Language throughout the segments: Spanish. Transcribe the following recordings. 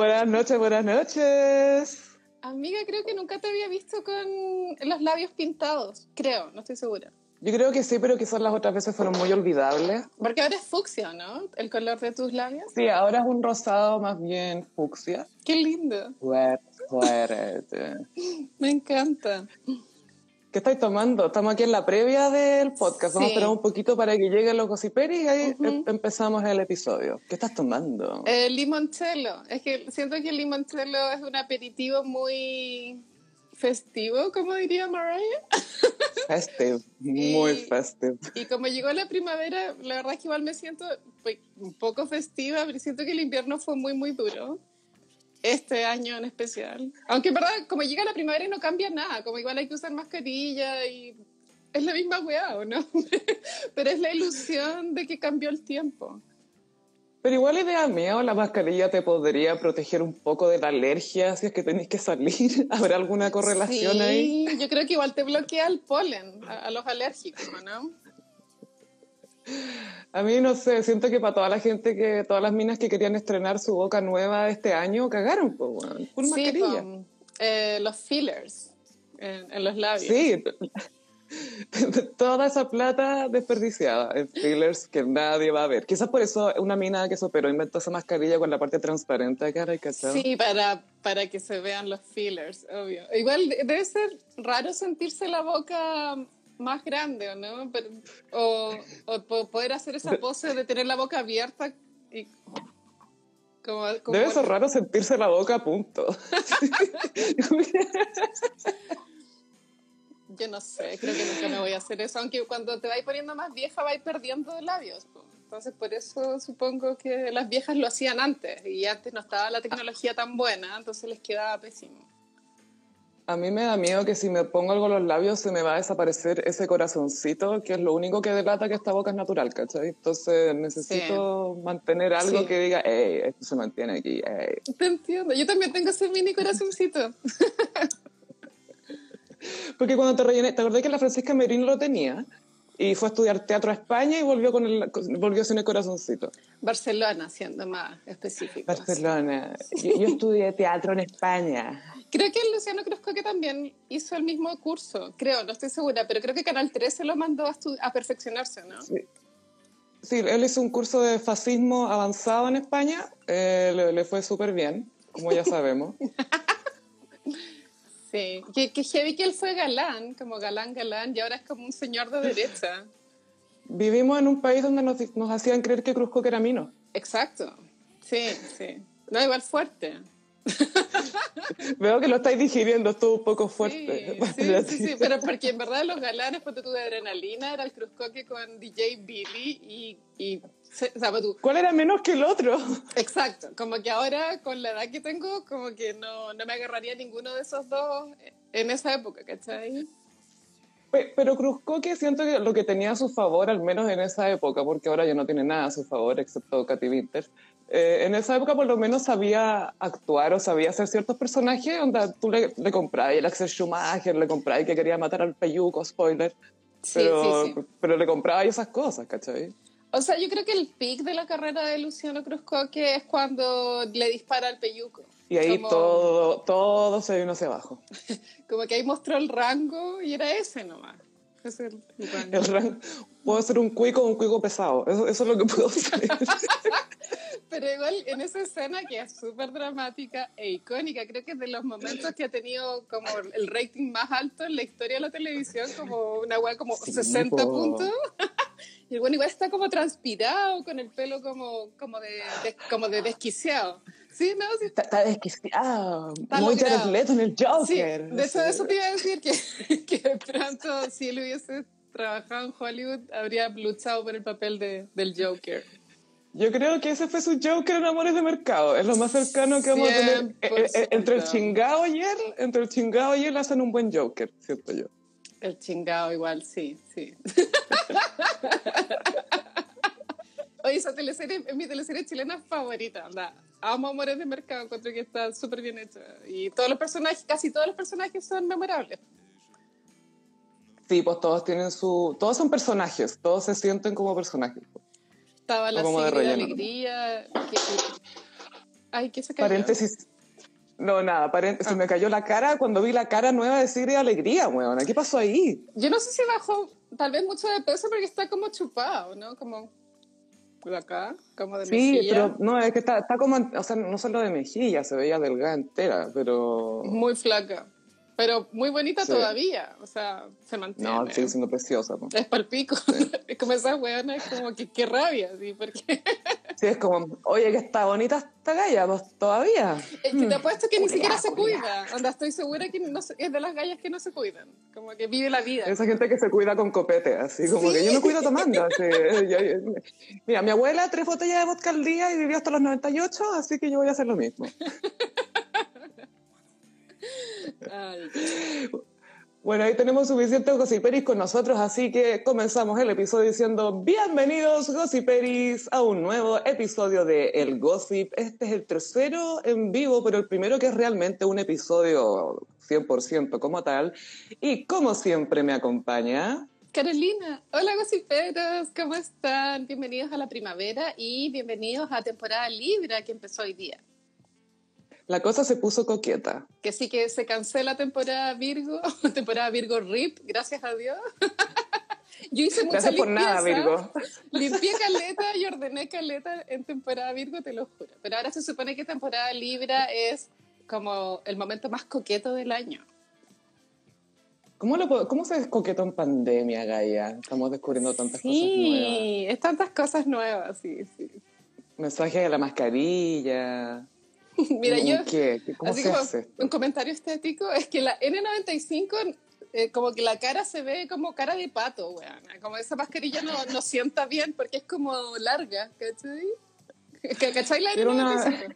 Buenas noches, buenas noches. Amiga, creo que nunca te había visto con los labios pintados. Creo, no estoy segura. Yo creo que sí, pero quizás las otras veces fueron muy olvidables. Porque ahora es fucsia, ¿no? El color de tus labios. Sí, ahora es un rosado más bien fucsia. Qué lindo. Fuerte, fuerte. Me encanta. ¿Qué estáis tomando? Estamos aquí en la previa del podcast. Vamos a esperar un poquito para que lleguen los gossiperis y ahí em- empezamos el episodio. ¿Qué estás tomando? El limoncello. Es que siento que el limoncello es un aperitivo muy festivo, como diría Mariah. Festive, muy y- festive. Y como llegó la primavera, la verdad es que igual me siento pues, un poco festiva, pero siento que el invierno fue muy, muy duro. Este año en especial. Aunque en verdad, como llega la primavera y no cambia nada, como igual hay que usar mascarilla y es la misma weá, ¿o no? pero es la ilusión de que cambió el tiempo. Pero igual idea mía, o la mascarilla te podría proteger un poco de la alergia si es que tenéis que salir. ¿Habrá alguna correlación sí, ahí? yo creo que igual te bloquea el polen a, a los alérgicos, ¿no? A mí no sé, siento que para toda la gente que, todas las minas que querían estrenar su boca nueva este año, cagaron, pues, weón. Full Sí, mascarilla. con, eh, los fillers en, en los labios. Sí, toda esa plata desperdiciada en fillers que nadie va a ver. Quizás por eso una mina que se operó inventó esa mascarilla con la parte transparente de cara y cachado. Sí, para, para que se vean los fillers, obvio. Igual de- debe ser raro sentirse la boca más grande, ¿o no? Pero- o, o po- poder hacer esa pose de tener la boca abierta y como, como- Debe ser raro sentirse la boca a punto. Yo no sé, creo que nunca me voy a hacer eso, aunque cuando te vais poniendo más vieja vais perdiendo labios. Entonces por eso supongo que las viejas lo hacían antes y antes no estaba la tecnología tan buena, entonces les quedaba pésimo. A mí me da miedo que si me pongo algo en los labios se me va a desaparecer ese corazoncito, que es lo único que delata que esta boca es natural, ¿cachai? Entonces necesito mantener algo Sí. que diga, hey, esto se mantiene aquí, hey. Te entiendo, yo también tengo ese mini corazoncito. Porque cuando te rellené, ¿te acordás que la Francisca Merino lo tenía? Y fue a estudiar teatro a España y volvió, con el, volvió sin el corazoncito. Barcelona, siendo más específico. Barcelona. Yo, yo estudié teatro en España. Creo que Luciano Cruzco que también hizo el mismo curso, creo, no estoy segura, pero creo que Canal 13 lo mandó a, a perfeccionarse, ¿no? Sí, él hizo un curso de fascismo avanzado en España. eh, le, le fue súper bien, como ya sabemos. Sí, que, que heavy que él fue galán, como galán, galán, y ahora es como un señor de derecha. Vivimos en un país donde nos, nos hacían creer que Cruzco era mino. Exacto, sí, sí. No, igual fuerte. Veo que lo estáis digiriendo, estuvo un poco fuerte. Sí, sí, sí, sí, pero porque en verdad los galanes, ponte tú de adrenalina, era el cruzcoque con DJ Billy y, y tú, ¿Cuál era menos que el otro? exacto, como que ahora con la edad que tengo, como que no, no me agarraría ninguno de esos dos en esa época, ¿cachai? Pe- Pero Cruzcoque siento que lo que tenía a su favor, al menos en esa época, porque ahora ya no tiene nada a su favor, excepto Katy Winter, eh, en esa época por lo menos sabía actuar o sabía hacer ciertos personajes, donde tú le, le comprabas el Axel Schumacher, le comprabas que quería matar al peyuco, spoiler, Sí, pero, sí, sí. pero le comprabas esas cosas, ¿cachai? O sea, yo creo que el pic de la carrera de Luciano Cruzcoque es cuando le dispara al peyuco. Y ahí Como- todo, todo se vino hacia abajo. Como que ahí mostró el rango y era ese nomás. Ese es el rango. El ran- puedo ser un cuico o un cuico pesado, eso, eso es lo que puedo hacer. Pero igual en esa escena que es súper dramática e icónica, creo que es de los momentos que ha tenido como el rating más alto en la historia de la televisión, como una weá como Sí, 60 po. puntos. Y el bueno igual está como transpirado, con el pelo como, como, de, de- como de desquiciado. Sí, no, sí. Está, está desquiciado, Está muy logrado. Jared Leto en el Sí, Joker. de hecho, eso te iba a decir que, que de pronto, si él hubiese trabajado en Hollywood, habría luchado por el papel de, del Joker. Yo creo que ese fue su Joker en Amores de Mercado. Es lo más cercano que vamos a tener. Eh, eh, eh, Entre el 100%. chingado y él, entre el chingado y él hacen un buen Joker, siento yo. El chingado igual, sí, sí. Oye, esa teleserie es mi teleserie chilena favorita, anda. Amo Amores de Mercado, encuentro que está súper bien hecha. Y todos los personajes, casi todos los personajes son memorables. Sí, pues todos tienen su. Todos son personajes, todos se sienten como personajes. Estaba la como de. Alegría, que, Ay, ¿qué se cayó? Paréntesis. No, nada, se me cayó la cara cuando vi la cara nueva de Siri de Alegría, weón. ¿Qué pasó ahí? Yo no sé si bajó tal vez mucho de peso porque está como chupado, ¿no? Como de acá, como de sí, pero no, es que está, está como, o sea, no solo de mejilla, se veía delgada entera, pero... Muy flaca. Pero muy bonita todavía, o sea, se mantiene. No, sigue siendo preciosa. Es palpico. es como esa weona, es como que qué rabia, ¿sí? Porque... sí, es como, oye, que está bonita esta galla, pues, todavía. Es que te apuesto que ni siquiera se cuida. Onda, estoy segura que no, es de las gallas que no se cuidan. Como que vive la vida. Esa gente que se cuida con copete, así como que yo me cuido tomando. Así, mira, mi abuela tres botellas de vodka al día y vivió hasta los 98, así que yo voy a hacer lo mismo. Bueno, ahí tenemos suficientes gossiperis con nosotros, así que comenzamos el episodio diciendo bienvenidos gossiperis a un nuevo episodio de El Gossip. Este es el tercero en vivo, pero el primero que es realmente un episodio 100% como tal. Y como siempre me acompaña... Carolina, hola gossiperos, ¿cómo están? Bienvenidos a la primavera y bienvenidos a temporada Libra que empezó hoy día la cosa se puso coqueta. Que sí que se cancela temporada Virgo, temporada Virgo RIP, gracias a Dios. Yo hice mucha Gracias por nada, Virgo. Limpié caleta y ordené caleta en temporada Virgo, te lo juro. Pero ahora se supone que temporada Libra es como el momento más coqueto del año. ¿Cómo, lo ¿Cómo se descoquetó en pandemia, Gaia? Estamos descubriendo tantas cosas nuevas. Sí, es tantas cosas nuevas, sí, sí. Mensaje de la mascarilla. Mira, yo, ¿Qué? ¿Cómo así se como hace? un comentario estético, es que la N95, eh, como que la cara se ve como cara de pato, weón. Como esa mascarilla no, no sienta bien porque es como larga, ¿cachai? ¿Cachai la N95?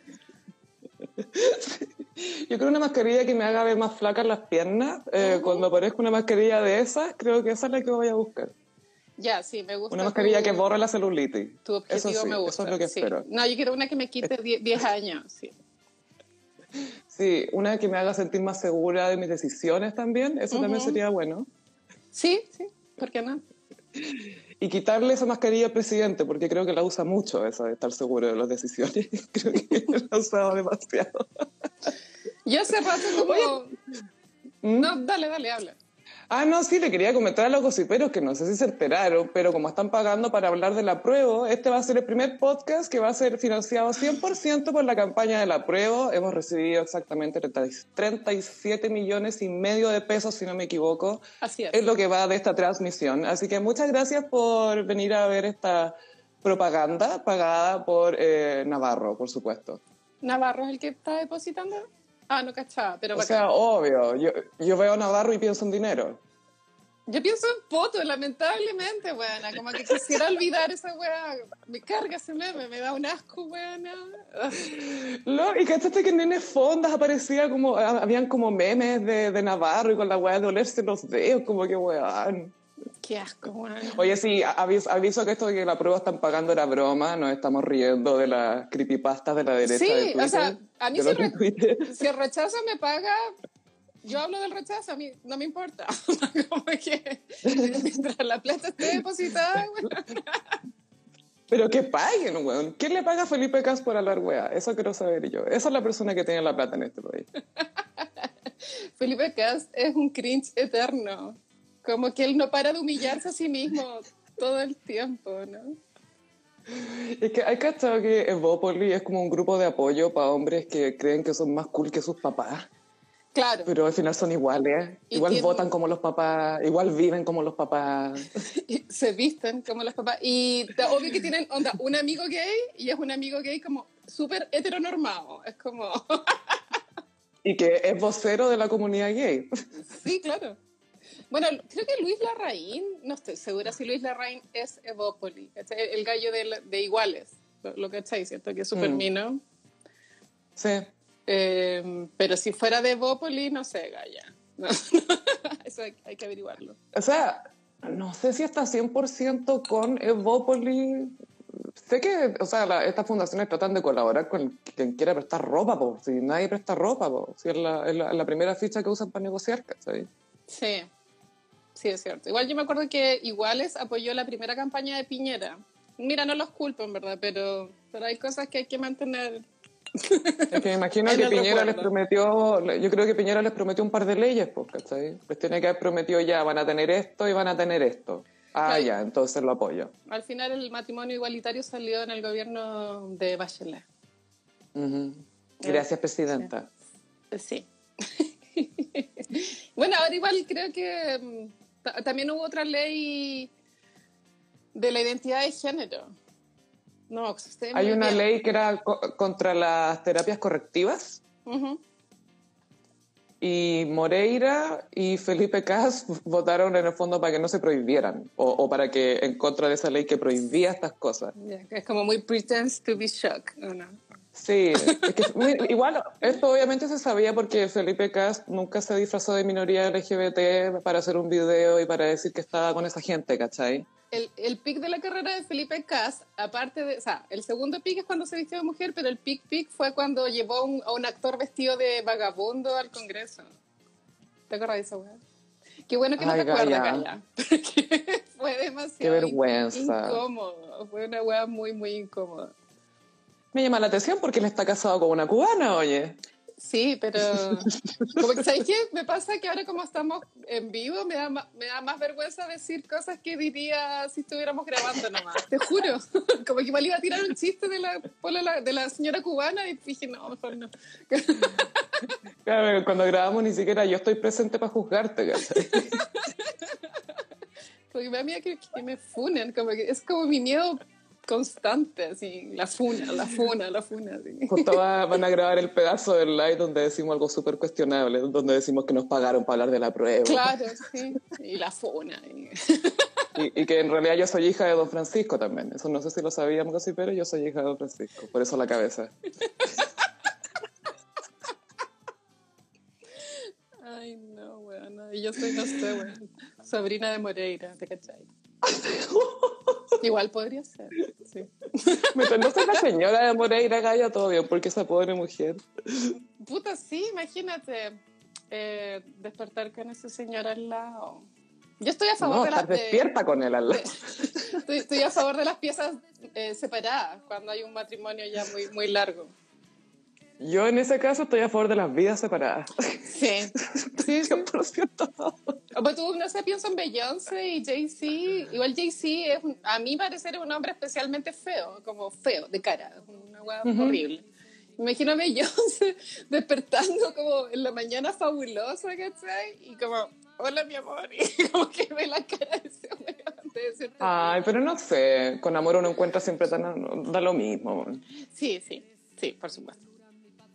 Yo creo una mascarilla que me haga ver más flacas las piernas. Eh, Cuando aparezca una mascarilla de esas, creo que esa es la que voy a buscar. Ya, sí, me gusta. Una mascarilla que borre la celulitis. Tu objetivo eso sí, me gusta. Eso es lo que sí. espero. No, yo quiero una que me quite 10 años, sí. Sí, una que me haga sentir más segura de mis decisiones también, eso también sería bueno. Sí, sí, ¿por qué no? Y quitarle esa mascarilla al presidente, porque creo que la usa mucho, esa de estar seguro de las decisiones. creo que la ha usado demasiado. Yo hace rato como... ¿Mm? No, dale, dale, habla. Ah, no, sí, le quería comentar a los gossiperos que no sé si se enteraron, pero como están pagando para hablar de la prueba, este va a ser el primer podcast que va a ser financiado 100% por la campaña de la prueba. Hemos recibido exactamente 37 millones y medio de pesos, si no me equivoco. Así es. Es lo que va de esta transmisión. Así que muchas gracias por venir a ver esta propaganda pagada por eh, Navarro, por supuesto. ¿Navarro es el que está depositando? Ah, no cachaba, pero O sea, obvio, yo, yo veo a Navarro y pienso en dinero. Yo pienso en fotos, lamentablemente, weona. Como que quisiera olvidar esa weá. Me carga ese meme, me da un asco, weona. Lo, y cachaste que en Nene Fondas aparecía como, habían como memes de, de Navarro y con la weá de olerse los dedos, como que weón. Qué asco, weona. Oye, sí, aviso, aviso que esto de que la prueba están pagando era broma, nos estamos riendo de las creepypastas de la derecha. Sí, de Twitter, o sea, a mí si, re- retuiteos. si el rechazo me paga, yo hablo del rechazo, a mí no me importa. Como que mientras la plata esté depositada, weona. Pero que paguen, weón. ¿Quién le paga a Felipe Cas por hablar weá? Eso quiero saber yo. Esa es la persona que tiene la plata en este país. Felipe Cast es un cringe eterno. Como que él no para de humillarse a sí mismo todo el tiempo, ¿no? Es que hay cachado que Evópoli es como un grupo de apoyo para hombres que creen que son más cool que sus papás, Claro, pero al final son iguales. Y Igual tienen- votan como los papás, igual viven como los papás. se visten como los papás. Y obvio que tienen, onda, un amigo gay y es un amigo gay como súper heteronormado. Es como, Y que es vocero de la comunidad gay. sí, claro. Bueno, creo que Luis Larraín, no estoy segura si Luis Larraín es Evópoli, el, gallo de, de Iguales, lo, lo que estáis, ¿cierto? Que es súper Mm. mino. Sí. Eh, pero si fuera de Evópoli, no sé, Gaya. No, Eso hay, hay que averiguarlo. O sea, no sé si está 100% con Evópoli. Sé que, o sea, la- estas fundaciones tratan de colaborar con quien quiera prestar ropa, po. Si nadie presta ropa, po. Si es la, es la- la primera ficha que usan para negociar, ¿cachai? Sí, sí, es cierto. Igual yo me acuerdo que Iguales apoyó la primera campaña de Piñera. Mira, no los culpo, en verdad, pero, pero hay cosas que hay que mantener Es que me imagino que Piñera les prometió, yo creo que Piñera les prometió un par de leyes, pues, ¿cachai? Les tiene que haber prometido ya, van a tener esto y van a tener esto. Ah, Claro. ya, entonces lo apoyo. Al final el matrimonio igualitario salió en el gobierno de Bachelet. Ujú. Gracias, presidenta. Sí. bueno, ahora igual creo que mm, también hubo otra ley de la identidad de género. No, Hay una bien. ley que era co- contra las terapias correctivas y Moreira y Felipe Cas votaron en el fondo para que no se prohibieran o, o para que en contra de esa ley que prohibía estas cosas. Es como muy pretends to be shocked. ¿o no? Sí, es que muy- igual esto obviamente se sabía porque Felipe Cast nunca se disfrazó de minoría LGBT para hacer un video y para decir que estaba con esa gente, ¿cachai? El, el pic de la carrera de Felipe Cas, aparte de, o sea, el segundo pic es cuando se vistió de mujer, pero el pic pic fue cuando llevó un- a un actor vestido de vagabundo al Congreso. ¿Te acuerdas de esa weá? Qué bueno que no Ay, te acuerdas. Gaya. Porque fue demasiado Qué vergüenza. incómodo. Fue una weá muy, muy incómoda. Me llama la atención porque él está casado con una cubana, oye. Sí, pero como que, ¿sabes qué? Me pasa que ahora como estamos en vivo me da, me da más vergüenza decir cosas que diría si estuviéramos grabando nomás. Te juro. Como que igual iba a tirar un chiste de la, de la señora cubana y dije, no, mejor no. Claro, cuando grabamos ni siquiera yo estoy presente para juzgarte, ¿cachai? Como que me da miedo que, que me funen. Como que es como mi miedo constante, así, la funa, la funa, la funa. así. Justo va- van a grabar el pedazo del live donde decimos algo súper cuestionable, donde decimos que nos pagaron para hablar de la prueba. Claro, sí. Y la funa. y- Y, y que en realidad yo soy hija de Don Francisco también. Eso no sé si lo sabíamos casi, pero yo soy hija de Don Francisco. Por eso la cabeza. Ay, no, weón. Y yo soy, no sé, weón. Sobrina de Moreira, ¿te cachai? Igual podría ser, sí. Mientras no sea la señora de Moreira Gaya, todo bien, porque esa pobre mujer. Puta, sí, imagínate eh, despertar con ese señor al lado. Yo estoy a favor No, de las de- despierta con él al lado. estoy, estoy a favor de las piezas eh, separadas cuando hay un matrimonio ya muy, muy largo. Yo en ese caso estoy a favor de las vidas separadas. Sí. Sí, sí. 100%. Pues tú, no sé, pienso en Beyoncé y Jay-Z. Igual Jay-Z, es a mí parecer un hombre especialmente feo, como feo, de cara, una hueá horrible. Me imagino a Beyoncé despertando como en la mañana fabulosa, ¿cachai? Y como, hola mi amor, y como que ve la cara de ese debe ser terrible. Ay, pero no sé. Con amor uno encuentra siempre tan, da lo mismo. Sí, sí, sí, por supuesto.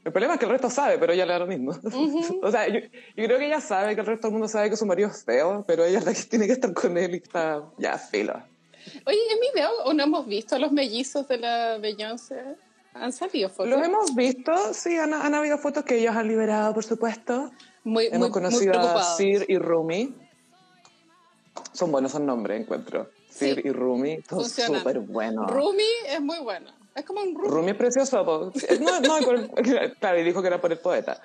El problema es que el resto sabe, pero ella le da lo mismo. o sea, yo, yo creo que ella sabe que el resto del mundo sabe que su marido es feo, pero ella es la que tiene que estar con él y está ya filo. Oye, en mi video, ¿o no hemos visto a los mellizos de la Beyoncé? ¿Han salido fotos? Los hemos visto, sí, han, han habido fotos que ellos han liberado, por supuesto. muy, Hemos muy, muy conocido a preocupados. Sir y Rumi. Son buenos esos nombres, encuentro. Sir Sí, y Rumi son súper buenos. Rumi es muy bueno. Es precioso. No, no, claro, y dijo que era por el poeta.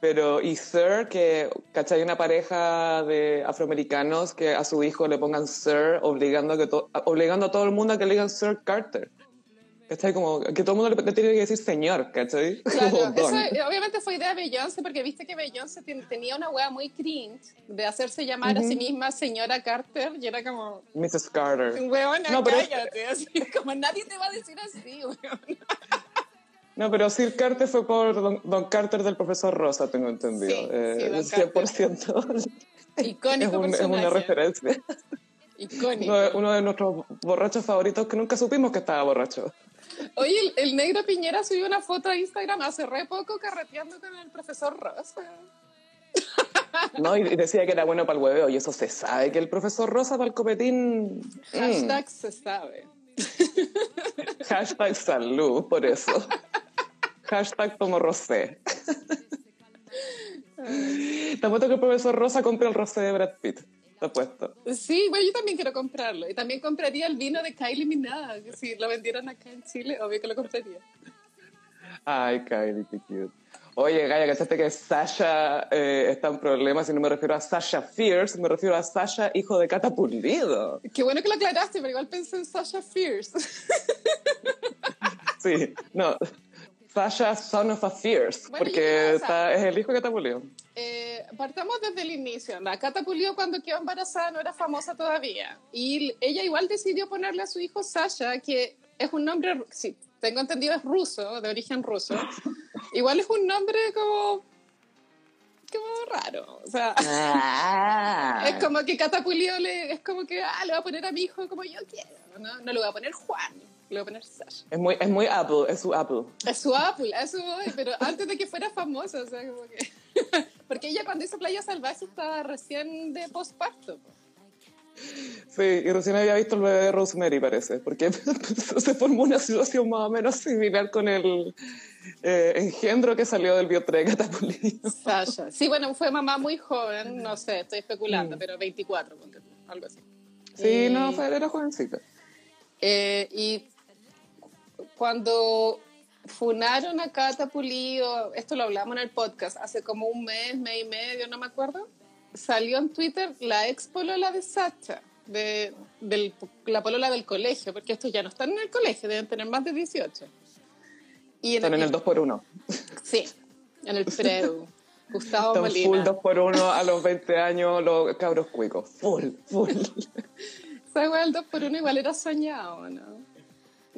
Pero, y Sir, que, ¿cachai? Una pareja de afroamericanos que a su hijo le pongan Sir, obligando a, que obligando a todo el mundo a que le digan Sir Carter. ¿Cachai? Como que todo el mundo le, tiene que decir señor, ¿cachai? Claro, eso obviamente fue idea de Beyoncé, porque viste que Beyoncé ten- tenía una wea muy cringe de hacerse llamar a sí misma señora Carter y era como, Mrs. Carter. weona, No, pero- cállate, así, como nadie te va a decir así, weón. No, pero Sir Carter fue por Don, Don Carter del profesor Rosa, tengo entendido. Sí, Eh, sí, Don 100%. Icónico es, un- es una referencia. Icónico. Uno de, uno de nuestros borrachos favoritos que nunca supimos que estaba borracho. Oye, el, el negro Piñera subió una foto a Instagram hace re poco carreteando con el profesor Rosa. ¿no? Y decía que era bueno para el hueveo, y eso se sabe que el profesor Rosa para el copetín. mm, Hashtag se sabe. hashtag salud, por eso. hashtag tomo rosé. Te apuesto que el profesor Rosa compra el rosé de Brad Pitt. Sí, bueno, yo también quiero comprarlo. Y también compraría el vino de Kylie Minogue. Si lo vendieran acá en Chile, obvio que lo compraría. Ay, Kylie, qué cute. Oye, Gaya, ¿cachaste que Sasha eh, está en problemas? Y no me refiero a Sasha Fierce, me refiero a Sasha, hijo de Cata Pulido. Qué bueno que lo aclaraste, pero igual pensé en Sasha Fierce. Sí, no. Sasha, Son of a Fierce, Bueno, porque está- es el hijo de Catapulio. Eh, partamos desde el inicio. La Cata Pulido cuando quedó embarazada no era famosa todavía. Y ella igual decidió ponerle a su hijo Sasha, que es un nombre, sí, tengo entendido es ruso, de origen ruso. Igual es un nombre como... como raro. O sea, Ah. es como que Cata Pulido le, es como que, ah, le voy a poner a mi hijo como yo quiero. No, no le voy a poner Juan, le voy a poner Sasha. Es muy, es muy Apple, es su Apple. Es su Apple, eso voy, pero antes de que fuera famosa, o sea, como que... Porque ella cuando hizo Playa Salvaje estaba recién de posparto. po. Sí, y recién había visto el bebé de Rosemary, parece, porque se formó una situación más o menos similar con el eh, engendro que salió del biotre de Catapulio. Sasha. Sí, bueno, fue mamá muy joven, no sé, estoy especulando, pero 24, ponte tú, algo así. Sí, Y- no, fue, era jovencita. Eh, y cuando funaron a Cata Pulido, esto lo hablamos en el podcast, hace como un mes, mes y medio, no me acuerdo, salió en Twitter la ex polola de Sacha, de, del- la polola del colegio, porque estos ya no están en el colegio, deben tener más de 18. Y Están en el 2x1. Sí, en el preu. Gustavo Están Molina. full 2x1 a los 20 años, los cabros cuicos. Full, full. Esa weá del 2 por 1 igual era soñado, ¿no?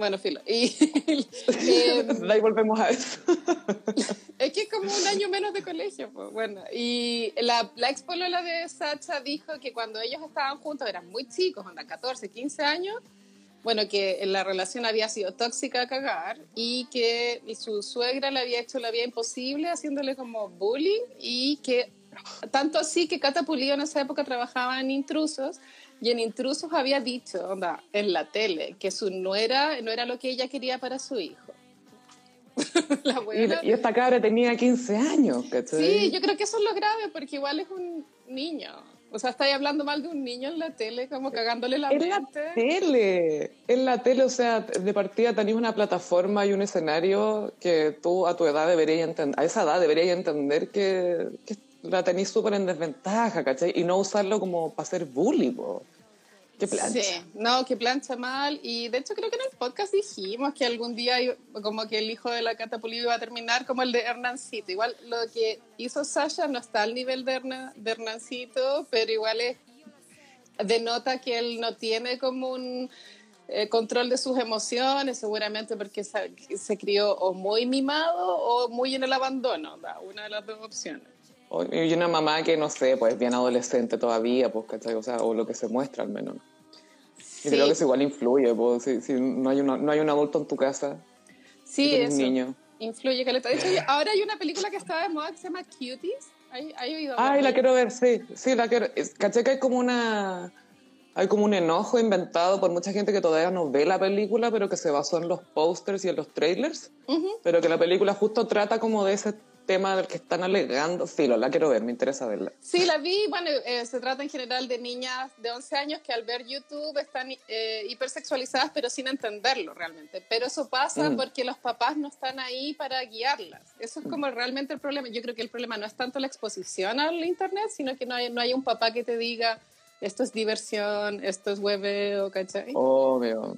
Bueno, filo. Y, eh, ahí volvemos a eso. es que es como un año menos de colegio, pues. Bueno, y la, la ex polola de Sacha dijo que cuando ellos estaban juntos eran muy chicos, onda 14, 15 años, bueno, que la relación había sido tóxica a cagar y que su suegra le había hecho la vida imposible haciéndole como bullying y que tanto así que Cata Pulido en esa época trabajaba en Intrusos y en Intrusos había dicho, onda, en la tele, que su nuera no era lo que ella quería para su hijo. la buena. y esta cabra tenía 15 años, ¿cachai? Sí, yo creo que eso es lo grave, porque igual es un niño. O sea, estáis hablando mal de un niño en la tele, como cagándole la En la mente. tele, en la tele, o sea, de partida tenías una plataforma y un escenario que tú a tu edad deberías entender, a esa edad deberías entender que, que la tenés súper en desventaja, ¿cachai? Y no usarlo como para hacer bullying, po. Qué plancha. Sí, no, que plancha mal. Y de hecho creo que en el podcast dijimos que algún día como que el hijo de la Cata Pulido iba a terminar como el de Hernancito. Igual lo que hizo Sasha no está al nivel de, Herna- de Hernancito, pero igual es, denota que él no tiene como un eh, control de sus emociones, seguramente porque se, se crió o muy mimado o muy en el abandono, da, una de las dos opciones. Y una mamá que, no sé, pues bien adolescente todavía, pues, ¿cachai? O sea, o lo que se muestra al menos. Y Sí. creo que eso igual influye, pues, si, si no, hay una- no hay un adulto en tu casa, Sí, y tienes eso. niño. Influye caleta. De hecho, ahora hay una película que está de moda que se llama Cuties. ¿Hay, hay oído Ay, la quiero ver, sí, sí, la quiero. es- Caché que hay como una. Hay como un enojo inventado por mucha gente que todavía no ve la película, pero que se basó en los posters y en los trailers. Ujú. Pero que la película justo trata como de ese tema del que están alegando. Sí, lo, la quiero ver, me interesa verla. Sí, la vi. Bueno, eh, se trata en general de niñas de 11 años que al ver YouTube están eh, hipersexualizadas, pero sin entenderlo realmente. Pero eso pasa Mm. porque los papás no están ahí para guiarlas. Eso es como realmente el problema. Yo creo que el problema no es tanto la exposición al Internet, sino que no hay, no hay un papá que te diga esto es diversión, esto es hueveo, ¿cachai? Obvio.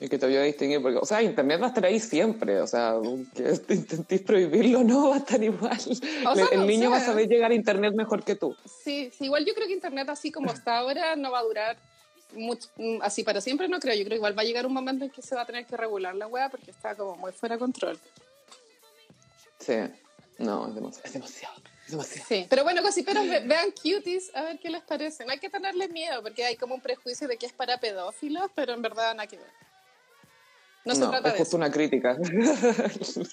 Y que te voy a distinguir, porque, o sea, Internet va a estar ahí siempre. O sea, que intentéis prohibirlo, no va a estar igual. O sea, el no niño va a saber llegar a Internet mejor que tú. Sí, sí, igual yo creo que Internet así como está ahora no va a durar mucho, mm, así para siempre, no creo. Yo creo que igual va a llegar un momento en que se va a tener que regular la web porque está como muy fuera de control. Sí. No, es demasiado. Es demasiado. Demasiado. Sí, pero bueno, cosiperos, ve- vean Cuties a ver qué les parece. No hay que tenerle miedo porque hay como un prejuicio de que es para pedófilos, pero en verdad nada que ver. No, se trata es de justo eso. una crítica.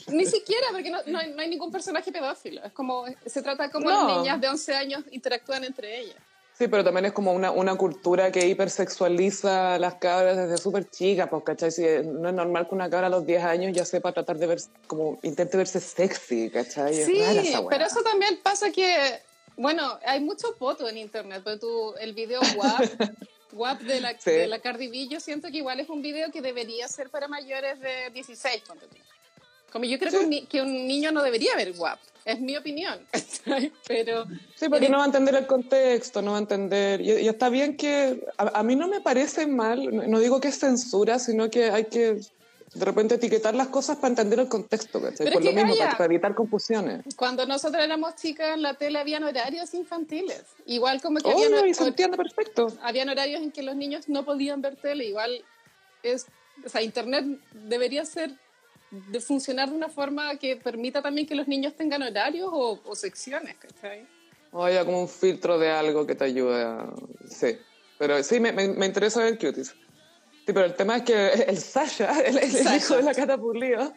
Ni siquiera, porque no, no hay, no hay ningún personaje pedófilo. Es como, se trata como No. las niñas de 11 años interactúan entre ellas. Sí, pero también es como una, una cultura que hipersexualiza a las cabras desde súper chicas, pues, ¿cachai? Si no es normal que una cabra a los 10 años ya sepa tratar de ver, como intente verse sexy, ¿cachai? Es Sí, rara pero eso también pasa que, bueno, hay mucho poto en internet, pero tú, el video WAP, WAP de la, Sí. de la Cardi B, yo siento que igual es un video que debería ser para mayores de 16, ponte tú. Como yo creo Sí. que, un que un niño no debería ver WAP, es mi opinión, pero... Sí, porque no va a entender el contexto, no va a entender. Y, y está bien que. A, a mí no me parece mal, no digo que es censura, sino que hay que de repente etiquetar las cosas para entender el contexto, ¿cachai? Por lo mismo, para, evitar confusiones. Cuando nosotros éramos chicas en la tele habían horarios infantiles. Igual como que habían, y se entiende perfecto. Habían horarios en que los niños no podían ver tele. Igual es, o sea, Internet debería ser de funcionar de una forma que permita también que los niños tengan horarios o, secciones, ¿cachai? O haya como un filtro de algo que te ayude a... Sí, pero sí, me, me, interesa ver Cuties. Sí, pero el tema es que el Sasha, el, hijo de la Catapulío,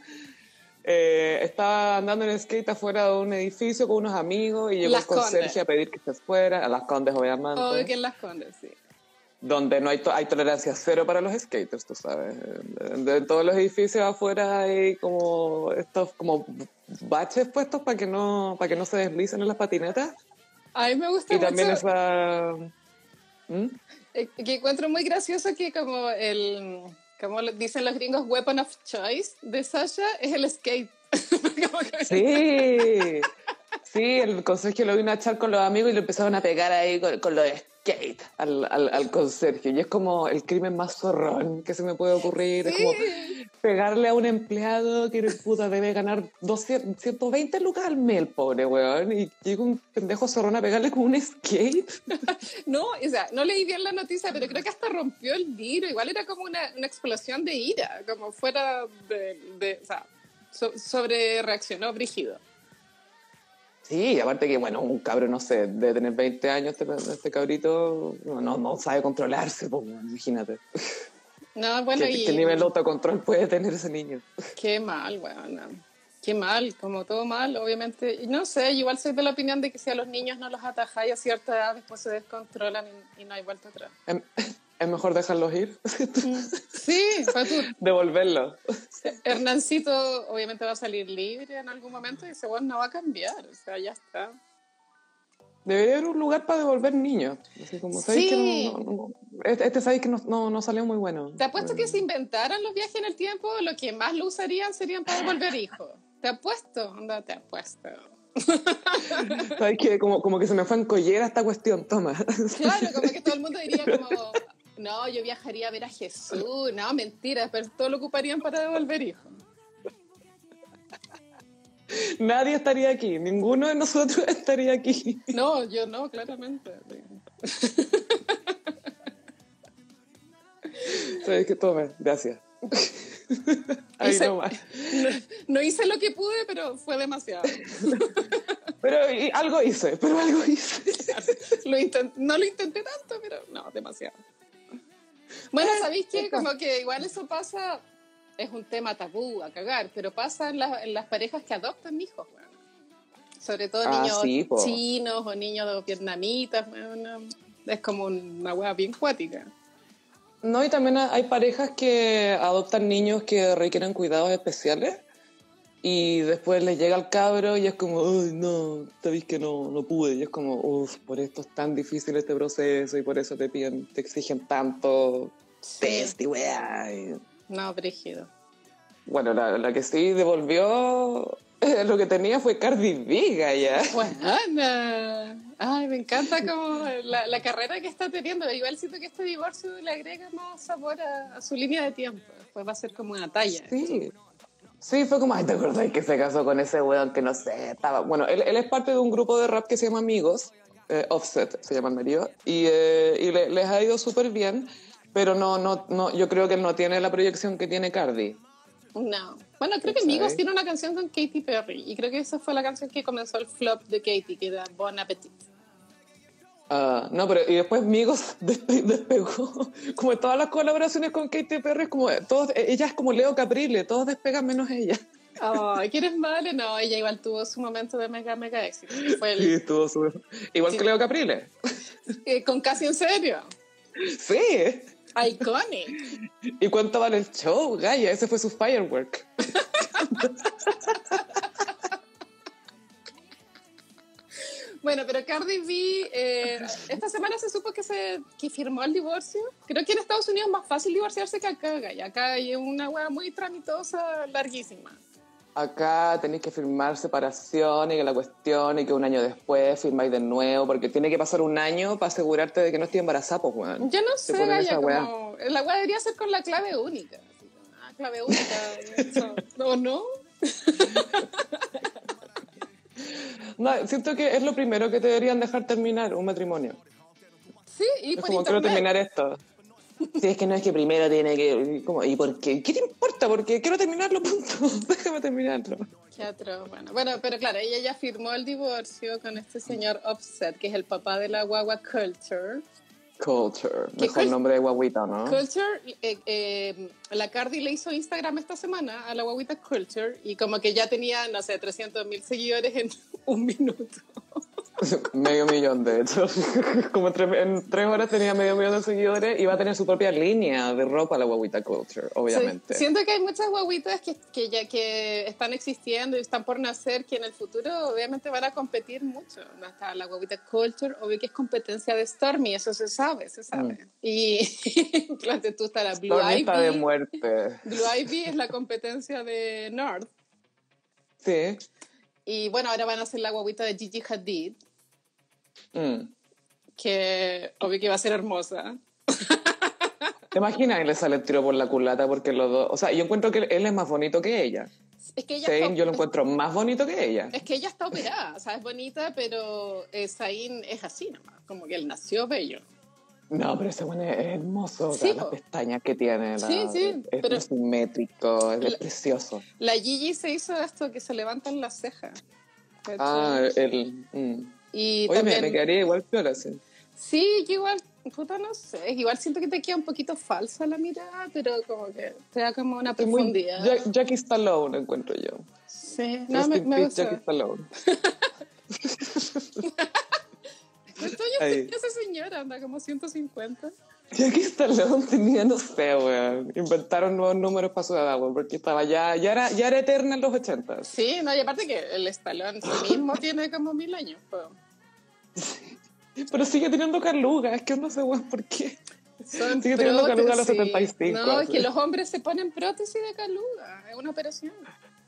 eh, estaba andando en skate afuera de un edificio con unos amigos y llegó el conserje a pedir que se fuera, a las Condes obviamente. Obvio que en las Condes, sí donde no hay, hay tolerancia cero para los skaters, tú sabes. En, todos los edificios afuera hay como estos como baches puestos para que no para que no se deslicen en las patinetas. A mí me gusta y también esa ¿Mm? Eh, que encuentro muy gracioso que como el como dicen los gringos weapon of choice de Sasha es el skate. sí. Sí, el consejo lo vino a echar con los amigos y lo empezaron a pegar ahí con, con los skate al, al, al, conserje. Y es como el crimen más zorrón que se me puede ocurrir. Es como pegarle a un empleado que puta debe ganar 200, 120 lucas al mes, pobre weón. Y llega un pendejo zorrón a pegarle con un skate. no, o sea, no leí bien la noticia, pero creo que hasta rompió el vidrio. Igual era como una, una explosión de ira, como fuera de. de o sea, sobre reaccionó brígido. Sí, aparte que, bueno, un cabro, no sé, de tener 20 años, este, este cabrito no, no sabe controlarse, pues, imagínate. No, bueno, ¿Qué, y... ¿Qué nivel de autocontrol puede tener ese niño? Qué mal, bueno. Qué mal, como todo mal, obviamente. No sé, igual soy de la opinión de que si a los niños no los atajáis a cierta edad, después se descontrolan y, no hay vuelta atrás. Es mejor dejarlos ir. Mm. Sí, Devolverlos. Hernancito obviamente va a salir libre en algún momento y ese no va a cambiar, o sea, ya está. Debería haber un lugar para devolver niños. Así como, sí. que no, este, este sabéis que no, no, salió muy bueno. Te apuesto que si inventaran los viajes en el tiempo, lo que más lo usarían serían para devolver hijos. Te apuesto, anda, te apuesto. ¿Sabes que como, como que se me fue en collera esta cuestión, toma. Claro, como que todo el mundo diría como, no, yo viajaría a ver a Jesús. No, mentira, pero todo lo ocuparían para devolver hijos. Nadie estaría aquí, ninguno de nosotros estaría aquí. No, yo no, claramente. Sabes que tome, gracias. Ahí no, no, hice lo que pude, pero fue demasiado. Pero algo hice, pero algo hice. no lo intenté tanto, pero no, demasiado. Bueno, ¿sabéis qué? Como que igual eso pasa, es un tema tabú a cagar, pero pasa en, las parejas que adoptan hijos, Sobre todo ah, niños chinos o niños vietnamitas, es como una hueá bien cuática. No, y también hay parejas que adoptan niños que requieren cuidados especiales y después les llega el cabro y es como, ay, no, sabéis que no, no pude. Y es como, uff, por esto es tan difícil este proceso y por eso te piden, te exigen tanto test y weá. No, brígido. Bueno, la, la, que sí devolvió lo que tenía fue Cardi B, ya. Buena. Ay, me encanta como la, la, carrera que está teniendo. Igual siento que este divorcio le agrega más sabor a, a su línea de tiempo. Después va a ser como una talla. Sí. Sí, fue como, ay, ¿te acordás que se casó con ese weón que no sé, estaba... Bueno, él, él es parte de un grupo de rap que se llama Amigos, eh, Offset se llama el marido, y, eh, y les ha ido súper bien, pero no, no, no, yo creo que él no tiene la proyección que tiene Cardi. No. Bueno, creo que Amigos tiene una canción con Katy Perry, y creo que esa fue la canción que comenzó el flop de Katy, que era Bon Appetit. Uh, no, pero y después Migos despegó. Como todas las colaboraciones con Katy Perry, como todos, ella es como Leo Caprile, todos despegan menos ella. Ay, ¿quieres mal? No, ella igual tuvo su momento de mega, mega éxito. Sí, tuvo su... Igual que Leo Caprile. Eh, con casi en serio. Sí. Iconic. ¿Y cuánto vale el show, Gaya? Ese fue su firework. Bueno, pero Cardi B, eh, esta semana se supo que se que firmó el divorcio. Creo que en Estados Unidos es más fácil divorciarse que acá, y acá hay una hueá muy tramitosa, larguísima. Acá tenéis que firmar separación y que la cuestión y que un año después firmáis de nuevo, porque tiene que pasar un año para asegurarte de que no estoy embarazada, pues, weón. Yo no sé, Gaya, como, la hueá debería ser con la clave única. clave única. ¿O no? No, siento que es lo primero que te deberían dejar terminar, un matrimonio. Sí, y Es por como quiero terminar esto. Sí, es que no es que primero tiene que... Como, ¿Y por qué? ¿Qué te importa? Porque quiero terminarlo, punto. Déjame terminarlo. Qué atroz, bueno. Bueno, pero claro, ella ya firmó el divorcio con este señor Offset, que es el papá de la guagua Culture. Culture. ¿Qué Mejor cul- nombre de guaguita, ¿no? Culture, eh, eh, la Cardi le hizo Instagram esta semana a la guaguita Culture y como que ya tenía, no sé, 300 mil seguidores en un minuto. medio millón, de hecho. Como en tres horas tenía medio millón de seguidores y va a tener su propia línea de ropa la guaguita Culture, obviamente. Sí, siento que hay muchas guaguitas que, que ya que están existiendo y están por nacer que en el futuro obviamente van a competir mucho. Está la guaguita Culture, obvio que es competencia de Stormy, eso se sabe, se sabe. Y claro, tú está la Blue Stormy está de Ivy. muerte. Blue Ivy es la competencia de North. Sí. Y bueno, ahora van a hacer la guaguita de Gigi Hadid, Mm. que obvio que va a ser hermosa. ¿Te imaginas? Le sale el tiro por la culata porque los dos... O sea, yo encuentro que él es más bonito que ella. Es que ella Zayn está- yo lo encuentro más bonito que ella. Es que ella está operada, o sea, es bonita, pero eh, Zayn es así nomás, como que él nació bello. No, pero ese bueno es hermoso. Sí, las pestañas que tiene. la- Sí, sí, Es pero- simétrico, es La- precioso. La Gigi se hizo esto que se levantan las cejas. Ah, el... mm. Y Oye, me, también, me quedaría igual peor así. sí, yo igual, puta, no sé, igual siento que te queda un poquito falsa la mirada, pero como que te da como una Es muy profundidad. Jack- Jackie Stallone, encuentro yo. Sí, no, me, me gusta. Jackie Stallone. ¿Cuántos años tenía esa señora? Anda como 150. Jackie Stallone tenía, no sé, weón. Inventaron nuevos números para su edad, weón, porque estaba ya, ya, era, ya era eterna en los 80. Sí, no, y aparte que el Stallone sí mismo tiene como mil años. po. Pero sigue teniendo caluga, es que no sé, weón, por qué. Son Sigue teniendo caluga a los prótesis. 75, No, es que los hombres se ponen prótesis de caluga. Es una operación.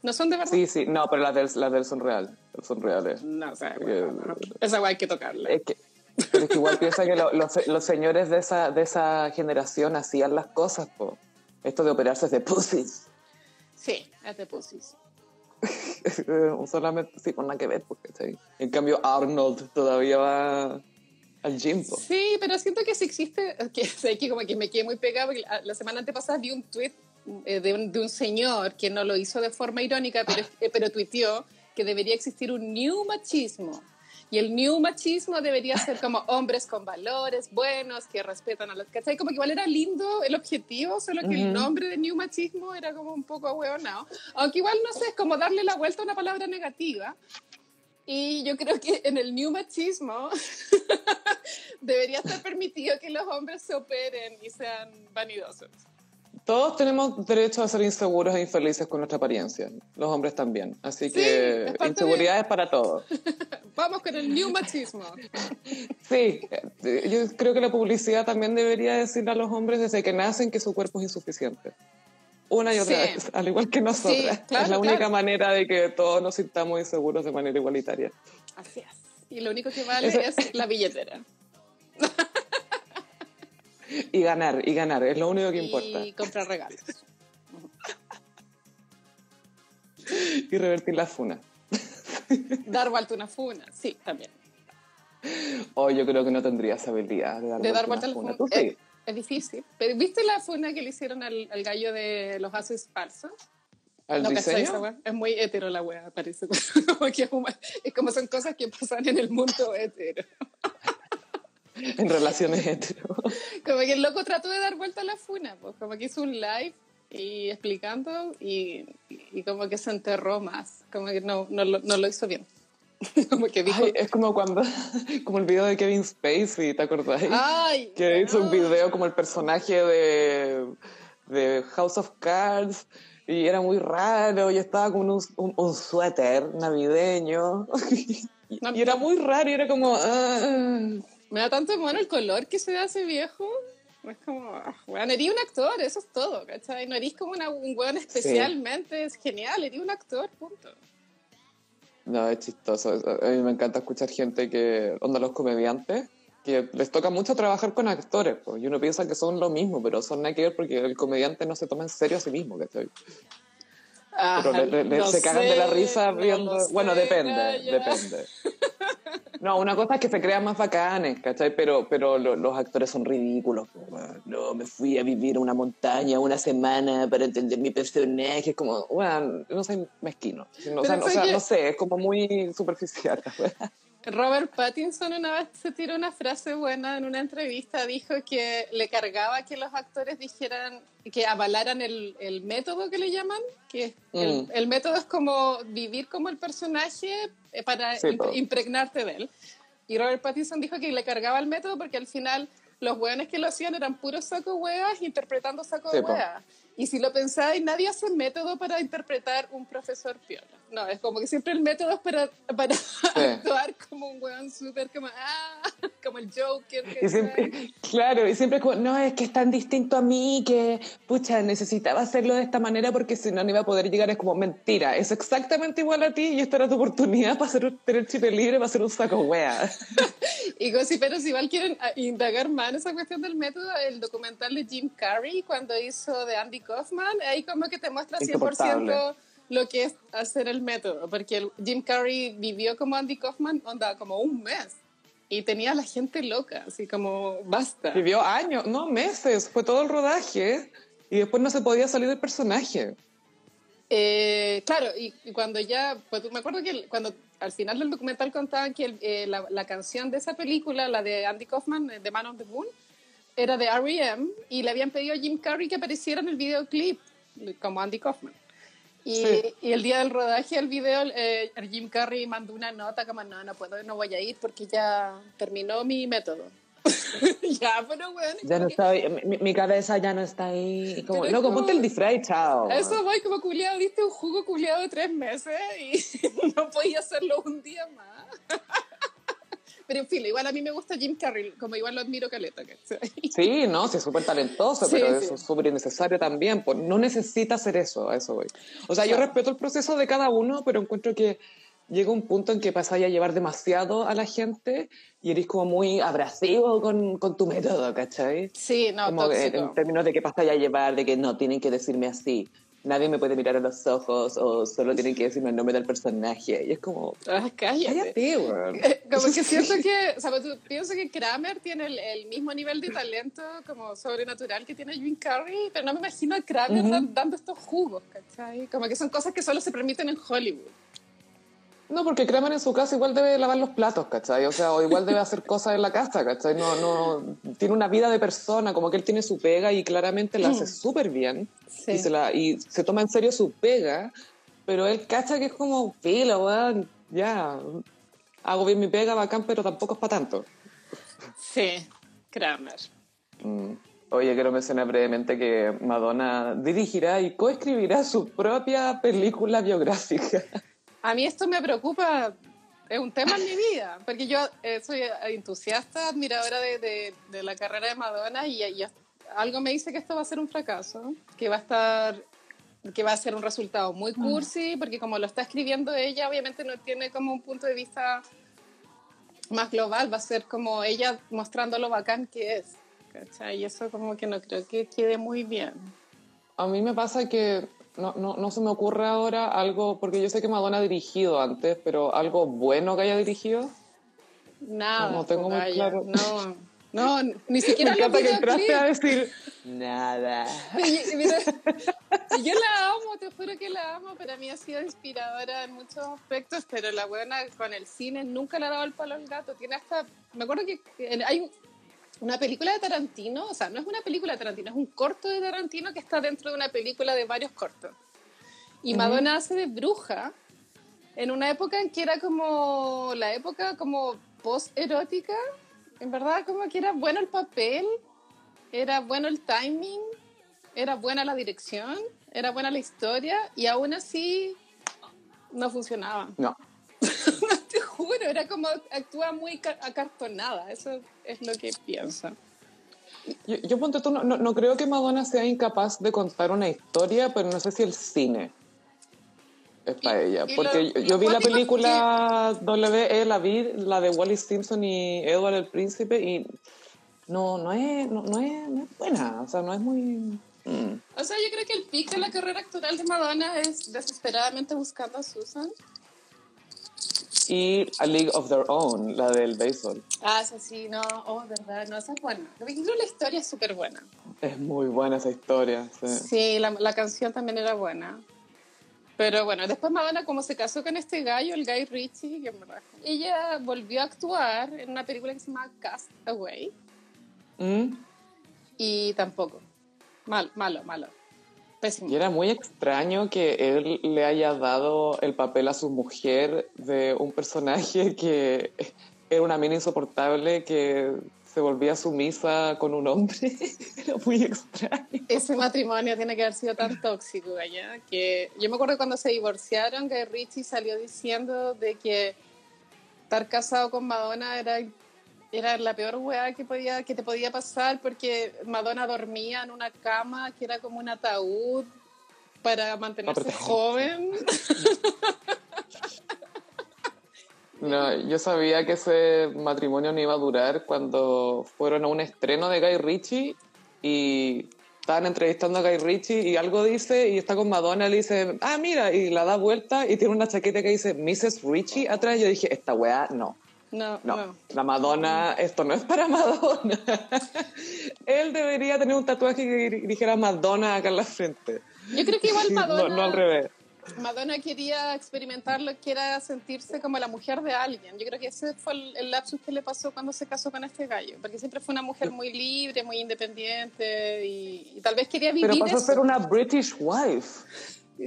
No son de verdad. Sí, sí, no, pero las de, él- las son reales. Son reales. No, o sea, bueno, esa guay hay que tocarla. Es que, pero es que igual piensa que lo- los, los señores de esa, de esa generación hacían las cosas, po. Esto de operarse es de pussies. Sí, es de pussies. Solamente, sí, con nada que ver, porque ¿sí? En cambio, Arnold todavía va al gym, po. Sí, pero siento que sí existe, que, sé que como que me quedé muy pegada, porque la, la semana antepasada vi un tweet eh, de, un, de un señor que no lo hizo de forma irónica, pero, eh, pero tuiteó que debería existir un new machismo. Y el new machismo debería ser como hombres con valores buenos, que respetan a los... ¿Cachai? Como que igual era lindo el objetivo, solo que el nombre de new machismo era como un poco ahueonado. Aunque igual, no sé, es como darle la vuelta a una palabra negativa. Y yo creo que en el new machismo debería estar permitido que los hombres se operen y sean vanidosos. Todos tenemos derecho a ser inseguros e infelices con nuestra apariencia. Los hombres también. Así Sí, que inseguridad es para todos. Vamos con el new machismo. Sí, yo creo que la publicidad también debería decirle a los hombres desde que nacen que su cuerpo es insuficiente. Una y otra Sí. vez, al igual que nosotras. Sí, claro, es la única claro. manera de que todos nos sintamos inseguros de manera igualitaria. Así es. Y lo único que vale Eso- es la billetera. Y ganar, y ganar, es lo único que importa. Y comprar regalos. Y revertir la funa. Dar vuelta una funa. Sí, también. Hoy yo creo que no tendría esa habilidad de dar, De dar vuelta vuelta la una funa. funa. Tú sí. Es, es difícil. Pero ¿viste la funa que le hicieron al, al gallo de los haces falsos? ¿Al No, ¿cachai diseño? esa? Es muy hetero la wea, parece. Es, es como son cosas que pasan en el mundo hetero. En relaciones hetero. Como que el loco trató de dar vuelta a la funa, pues como que hizo un live y explicando y, y como que se enterró más, como que no, no, lo, no lo hizo bien. como que dijo, Ay, es como cuando, como el video de Kevin Spacey, ¿te acordás? ay, que hizo un video como el personaje de, de House of Cards y era muy raro y estaba con un, un, un suéter navideño y, No, y era muy raro y era como ah, Me da tanto mono el color que se da ese viejo. Es como, ah, weón, eres un actor, eso es todo, ¿cachai? No eres como una, un weón especialmente, es genial, eres un actor, punto. no es chistoso a mí me encanta escuchar gente que onda los comediantes que les toca mucho trabajar con actores, pues, y uno piensa que son lo mismo, pero son nada que ver porque el comediante no se toma en serio a sí mismo, ¿cachai? Ah, Pero le- le- no se cagan de la sé, risa no viendo... lo bueno, sé, depende, Gaya. depende. No, una cosa es que se crean más bacanes, ¿cachai? Pero, pero lo- los actores son ridículos. No, me fui a vivir a una montaña una semana para entender mi personaje. Es como, bueno, no sé, mezquino. No, o sea, o sea, no sé, es como muy superficial. Robert Pattinson una vez se tiró una frase buena en una entrevista, dijo que le cargaba que los actores dijeran, que avalaran el, el método que le llaman, que el, Mm. el método es como vivir como el personaje eh, para Sí, imp- po. impregnarte de él. Y Robert Pattinson dijo que le cargaba el método porque al final los hueones que lo hacían eran puros saco hueas interpretando saco Sí, po. Y si lo pensáis, nadie hace método para interpretar un profesor piola. No, es como que siempre el método es para, para actuar como un hueón súper como, ah, como el Joker. Siempre, claro, y siempre es como, no, es que es tan distinto a mí que, pucha, necesitaba hacerlo de esta manera porque si no, no iba a poder llegar. Es como, mentira, es exactamente igual a ti y esta era tu oportunidad para hacer, tener chip libre, para hacer un saco wea. Y gossiperos igual quieren ah, indagar más en esa cuestión del método, el documental de Jim Carrey cuando hizo de Andy Kaufman, ahí como que te muestra 100% Insoportable. lo que es hacer el método, porque el- Jim Carrey vivió como Andy Kaufman, onda, como un mes, y tenía a la gente loca, así como, basta. Vivió años, no, meses, fue todo el rodaje y después no se podía salir del personaje. Eh, claro, y, y cuando ya, pues me acuerdo que el- cuando al final del documental contaban que el- eh, la, la canción de esa película, la de Andy Kaufman, eh, The Man on the Moon, era de R.E.M. y le habían pedido a Jim Carrey que apareciera en el videoclip como Andy Kaufman. Y, Sí. y el día del rodaje del video, eh, Jim Carrey mandó una nota como, no, no puedo, no voy a ir porque ya terminó mi método. ya, pero bueno. Ya no está ahí, mi, mi cabeza ya no está ahí. Como, loco, como- ponte el disfraz y chao. Eso voy como culiado, diste un jugo culiado de tres meses y no podía hacerlo un día más. Pero en fin, igual a mí me gusta Jim Carrey, como igual lo admiro caleta. ¿cachai? Sí, no, sí, es súper talentoso, Sí, pero sí. eso es súper innecesario también. Pues no necesita hacer eso, a eso voy. O sea, yo Claro. respeto el proceso de cada uno, pero encuentro que llega un punto en que pasáis a llevar demasiado a la gente y eres como muy abrasivo con, con tu método, ¿cachai? Sí, no, como tóxico. en términos de que pasáis a llevar, de que no, tienen que decirme así. Nadie me puede mirar a los ojos o solo tienen que decirme el nombre del personaje. Y es como, Ah, cállate. cállate, Como que siento que, o sea, tú- pienso que Kramer tiene el, el mismo nivel de talento como sobrenatural que tiene Jim Carrey, pero no me imagino a Kramer Ujú. dan- dando estos jugos, ¿cachai? Como que son cosas que solo se permiten en Hollywood. No, porque Kramer en su casa igual debe lavar los platos, ¿cachai? O sea, o igual debe hacer cosas en la casa, ¿cachai? No, no, tiene una vida de persona, como que él tiene su pega y claramente la hace súper bien. Sí. Y, se la, y se toma en serio su pega, pero él cacha que es como, filo, weón, ya, hago bien mi pega, bacán, pero tampoco es para tanto. Sí, Kramer. Mm. Oye, quiero mencionar brevemente que Madonna dirigirá y coescribirá su propia película biográfica. A mí esto me preocupa, es un tema en mi vida, porque yo eh, soy entusiasta, admiradora de, de- de la carrera de Madonna y, y algo me dice que esto va a ser un fracaso, que va a estar que va a ser un resultado muy cursi, porque como lo está escribiendo ella, obviamente no tiene como un punto de vista más global, va a ser como ella mostrando lo bacán que es. ¿cachai? Y eso como que no creo que quede muy bien. A mí me pasa que no, no, no se me ocurre ahora algo, porque yo sé que Madonna ha dirigido antes, pero algo bueno que haya dirigido. Nada. No, no tengo muy claro. No, no, ni Me siquiera los encanta que entraste a decir nada. Mira, yo la amo, te juro que la amo. Para mí ha sido inspiradora en muchos aspectos, pero la buena con el cine nunca le ha dado el palo al gato. Tiene hasta. Me acuerdo que hay un- una película de Tarantino, o sea, no es una película de Tarantino, es un corto de Tarantino que está dentro de una película de varios cortos. Y. Madonna hace de bruja en una época en que era como la época como post-erótica. En verdad, como que era bueno el papel, era bueno el timing, era buena la dirección, era buena la historia y aún así no funcionaba. No. Juro, era como actúa muy ca- acartonada, eso es lo que pienso. Yo, yo ponte tú, no, no, no creo que Madonna sea incapaz de contar una historia, pero no sé si el cine. es para Y- ella. y Porque lo- yo, yo vi la cuático es película W, la vi, la de Wally Simpson y Edward el Príncipe, y no, no, es, no, no es, no es buena, o sea, no es muy... mm. O sea, yo creo que el pic de la carrera actoral de Madonna es desesperadamente buscando a Susan. Y A League of Their Own, la del béisbol. Ah, esa sí, no, oh, verdad, no, esa es buena. La historia es súper buena. Es muy buena esa historia. sí. Sí, la, la canción también era buena. Pero bueno, después Madonna, como se casó con este gallo, el Guy Ritchie, que verdad- ella volvió a actuar en una película que se llama Cast Away Mm. y tampoco. Mal, malo, malo. Pésimo. Y era muy extraño que él le haya dado el papel a su mujer de un personaje que era una mina insoportable que se volvía sumisa con un hombre. Era muy extraño. Ese matrimonio tiene que haber sido tan tóxico, allá que yo me acuerdo cuando se divorciaron, que Richie salió diciendo de que estar casado con Madonna era, era la peor weá que, podía, que te podía pasar porque Madonna dormía en una cama que era como un ataúd para mantenerse joven. No, yo sabía que ese matrimonio no iba a durar cuando fueron a un estreno de Guy Ritchie y estaban entrevistando a Guy Ritchie y algo dice y está con Madonna y le dice, ah, mira, y la da vuelta y tiene una chaqueta que dice Mrs. Ritchie atrás. Yo dije, esta weá, no. No, No, no. la Madonna, esto no es para Madonna. Él debería tener un tatuaje que dijera Madonna acá en la frente. Yo creo que igual Madonna... No, no al revés. Madonna quería experimentar lo que era sentirse como la mujer de alguien. Yo creo que ese fue el, el lapsus que le pasó cuando se casó con este gallo, porque siempre fue una mujer muy libre, muy independiente y, y tal vez quería vivir Pero pasó a ser una British wife.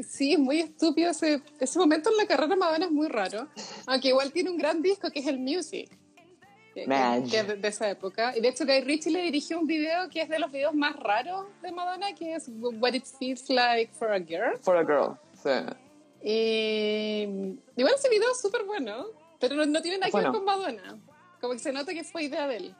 Sí, es muy estúpido ese, ese momento en la carrera de Madonna es muy raro, aunque igual tiene un gran disco que es el Music. Que, que- que es de, de esa época. Y de hecho, Guy Ritchie le dirigió un video que es de los videos más raros de Madonna, que es What It Feels Like for a Girl. For a girl. Sí. Y igual ese video es súper bueno, pero no, no tiene nada que Bueno. ver con Madonna. Como que se nota que fue idea de él.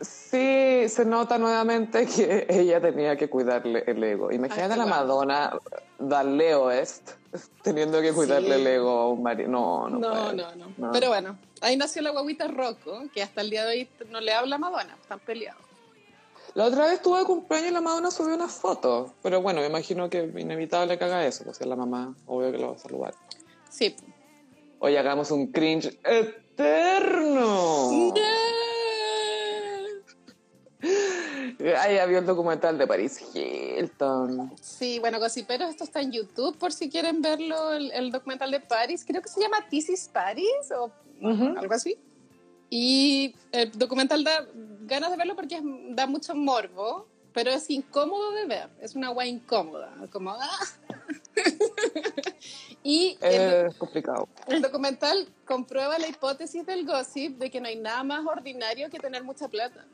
Sí, se nota nuevamente que ella tenía que cuidarle el ego. Imagínate a la. Madonna, da Leo Est, teniendo que cuidarle Sí. el ego a un marido. No, no, No, puede. no, no, Pero bueno, ahí nació la guaguita Rocco, que hasta el día de hoy no le habla a Madonna, están peleados. La otra vez tuvo de cumpleaños y la Madonna subió una foto. Pero bueno, me imagino que es inevitable que haga eso, si es la mamá, obvio que lo va a saludar. Sí. Hoy hagamos un cringe eterno. Ya vio el documental de Paris Hilton. Sí, bueno, Gossiperos, esto está en YouTube por si quieren verlo, el, el documental de Paris. Creo que se llama This is Paris o Ujú. algo así. Y el documental da ganas de verlo porque da mucho morbo, pero es incómodo de ver. Es una guay incómoda, como... ¡ah! y el, Es complicado. el documental comprueba la hipótesis del gossip de que no hay nada más ordinario que tener mucha plata.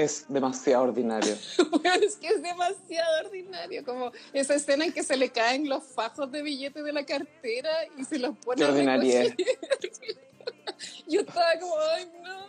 Es demasiado ordinario. Bueno, es que es demasiado ordinario, como esa escena en que se le caen los fajos de billetes de la cartera y se los pone Qué a. Yo estaba como, ay, no.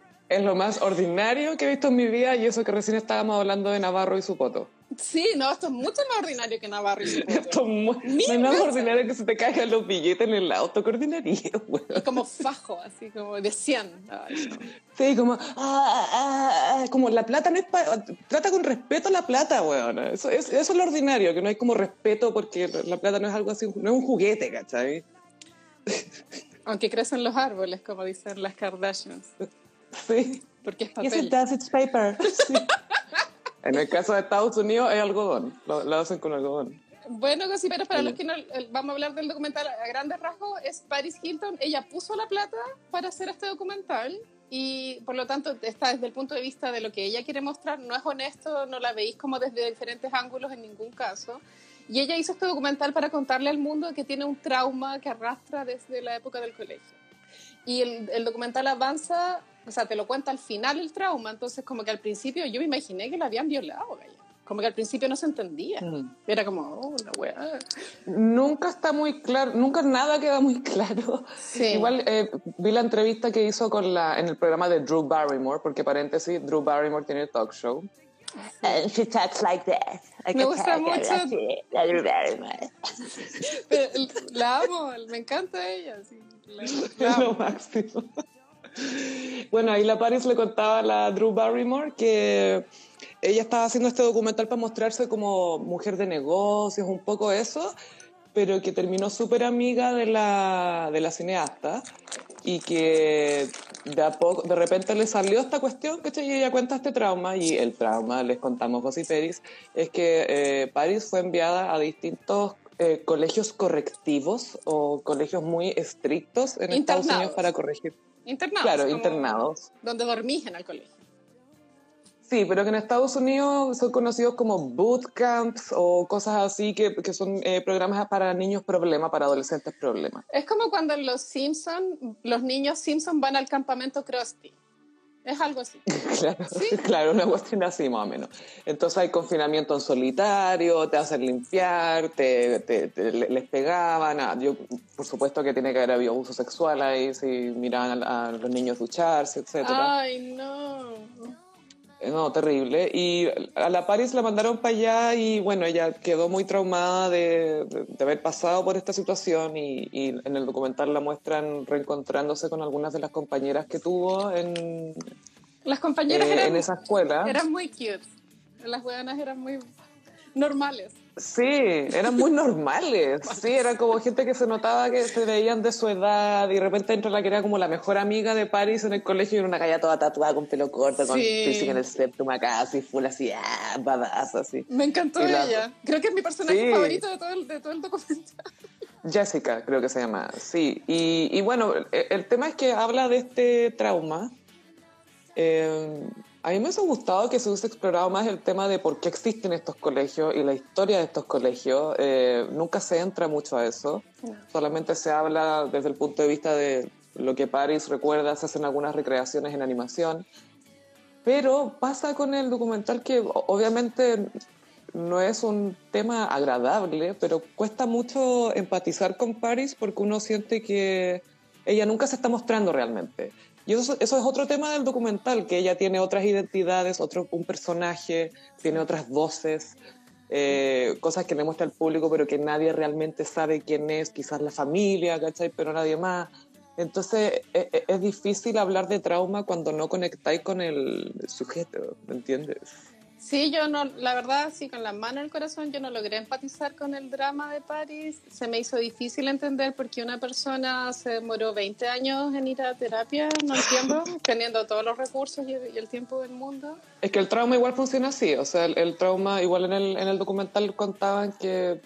Es lo más ordinario que he visto en mi vida y eso que recién estábamos hablando de Navarro y su poto. Sí, no, esto es mucho más ordinario que Navarro y su Esto poto. es muy- no nada más ordinario que se te caigan los billetes en el auto. Qué ordinario, weón. Y como fajo, así como de 100. Ay, no. Sí, como, ah, ah, ah, como la plata no es para... Trata con respeto la plata, weón. Eso, es- eso es lo ordinario, que no hay como respeto porque la plata no es algo así, no es un juguete, ¿cachai? Aunque crecen los árboles, como dicen las Kardashians, Sí. porque es Yes, papel. it does, it's paper. Sí. En el caso de Estados Unidos es algodón, lo, lo hacen con algodón. Bueno, gossiperos, para Sí. los que no vamos a hablar del documental a grandes rasgos, es Paris Hilton. Ella puso la plata para hacer este documental y por lo tanto está desde el punto de vista de lo que ella quiere mostrar, no es honesto, no la veis como desde diferentes ángulos en ningún caso. Y ella hizo este documental para contarle al mundo que tiene un trauma que arrastra desde la época del colegio. Y el, el documental avanza, o sea, te lo cuenta al final el trauma, entonces como que al principio yo me imaginé que la habían violado, como que al principio no se entendía. Mm. Era como, oh, la weá. Nunca está muy claro, nunca nada queda muy claro. Sí. Igual eh, vi la entrevista que hizo con la, en el programa de Drew Barrymore, porque paréntesis, Drew Barrymore tiene talk show. And she talks like that. Like Me a gusta mucho. así, very much. Pero la amo, me encanta ella. sí, la- la lo máximo. Bueno, ahí la Paris le contaba a la Drew Barrymore que ella estaba haciendo este documental para mostrarse como mujer de negocios, un poco eso, pero que terminó súper amiga de la, de la cineasta y que de, a poco, de repente le salió esta cuestión, que Y ella cuenta este trauma y el trauma, les contamos José Peris, es que eh, Paris fue enviada a distintos eh, colegios correctivos o colegios muy estrictos en Estados. Unidos para corregir. Internados. Claro, internados. Donde dormís en el colegio. Sí, pero que en Estados Unidos son conocidos como bootcamps o cosas así que, que son eh, programas para niños problema, para adolescentes problema. Es como cuando en los Simpson, los niños Simpson van al campamento Krusty. Es algo así. Claro, Sí. claro, una cuestión así más o menos. Entonces hay confinamiento en solitario, te hacen limpiar, te, te- te- le- les pegaban. ah, yo, por supuesto que tiene que haber habido abuso sexual ahí, si miraban a, a los niños ducharse, etcétera. Ay, no. No, terrible. Y a la Paris la mandaron para allá y bueno, ella quedó muy traumada de, de- de haber pasado por esta situación y, y en el documental la muestran reencontrándose con algunas de las compañeras que tuvo en, Las compañeras eh, eran, en esa escuela. eran muy cute. Las hueonas eran muy normales. Sí, eran muy normales. Sí, era como gente que se notaba que se veían de su edad y de repente entra la que era como la mejor amiga de Paris en el colegio y era una calla toda tatuada con pelo corto, con Sí. piercing en el septum acá, así full, así, ah, badass, así. Me encantó Y la- ella. Creo que es mi personaje Sí. favorito de todo, el, de todo el documental. Jessica, creo que se llama, sí. Y, y bueno, el, el tema es que habla de este trauma. Eh, a mí me hubiese gustado que se hubiese explorado más el tema de por qué existen estos colegios y la historia de estos colegios. Eh, nunca se entra mucho a eso. Solamente se habla desde el punto de vista de lo que Paris recuerda, se hacen algunas recreaciones en animación. Pero pasa con el documental que obviamente no es un tema agradable, pero cuesta mucho empatizar con Paris porque uno siente que ella nunca se está mostrando realmente. Y eso, eso es otro tema del documental, que ella tiene otras identidades, otro, un personaje, tiene otras voces, eh, cosas que le muestra al público, pero que nadie realmente sabe quién es, quizás la familia, ¿cachai? Pero nadie más. Entonces e- e- es, difícil hablar de trauma cuando no conectáis con el sujeto, ¿me entiendes? Sí, yo no, la verdad, sí, con la mano en el corazón, yo no logré empatizar con el drama de París. Se me hizo difícil entender por qué una persona se demoró 20 años en ir a terapia, no entiendo, teniendo todos los recursos y el, y el tiempo del mundo. Es que el trauma igual funciona así, o sea, el, el trauma, igual en el, en el documental contaban que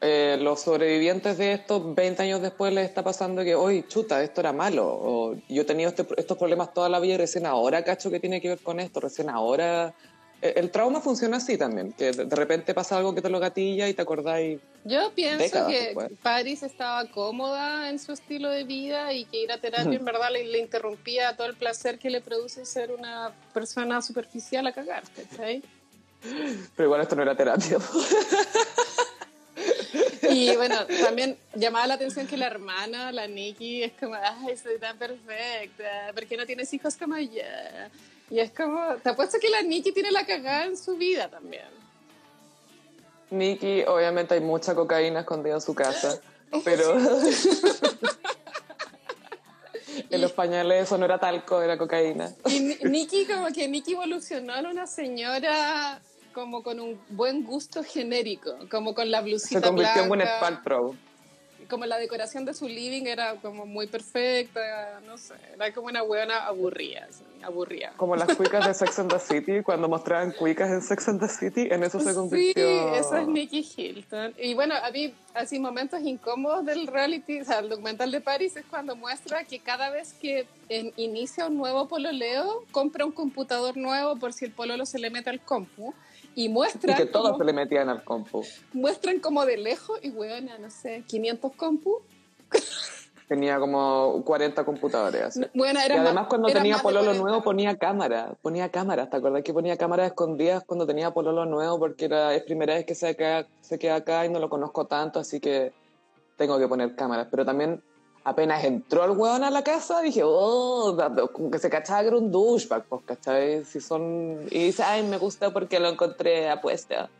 eh, los sobrevivientes de estos 20 años después les está pasando que, hoy chuta, esto era malo, o yo he tenido este- estos problemas toda la vida y recién ahora cacho que tiene que ver con esto, recién ahora... Eh, El trauma funciona así también, que de repente pasa algo que te lo gatilla y te acordáis Yo pienso Décadas que. París estaba cómoda en su estilo de vida y que ir a terapia en verdad le, le interrumpía todo el placer que le produce ser una persona superficial a cagar, ¿cachai? Pero igual esto no era terapia. Y bueno, también llamaba la atención que la hermana, la Nikki, es como, ay, soy tan perfecta, ¿por qué no tienes hijos como yo? Y es como, te apuesto que la Nikki tiene la cagada en su vida también. Nikki, obviamente hay mucha cocaína escondida en su casa, pero en los pañales eso no era talco, era cocaína. Y Ni- Nikki, como que Nikki evolucionó en una señora como con un buen gusto genérico, como con la blusita Se convirtió en blanca, Gwyneth Paltrow. Como la decoración de su living era como muy perfecta, no sé, era como una buena aburrida, así, aburrida. Como las cuicas de Sex and the City, cuando mostraban cuicas en Sex and the City, en eso se Sí, convirtió. esa es Nikki Hilton. Y bueno, a mí, así momentos incómodos del reality, o sea, el documental de Paris es cuando muestra que cada vez que en- inicia un nuevo pololeo, compra un computador nuevo por si el pololo se le mete al compu. Y Y muestran, que todos como, se le metían al compu. muestran como de lejos, y weona, no sé, 500 compu. Tenía como 40 computadores. así. Bueno, Y era además más- cuando tenía pololo 40. nuevo ponía cámara, ponía cámaras, ¿te acordás que ponía cámaras escondidas cuando tenía pololo nuevo? Porque era, es primera vez que se queda, se queda acá y no lo conozco tanto, así que tengo que poner cámaras. Pero también apenas entró el weón a la casa, dije, oh, como que se cachaba que era un douchebag, pues, ¿cachai? Si son... Y dice, ay, me gusta porque lo encontré apuesta.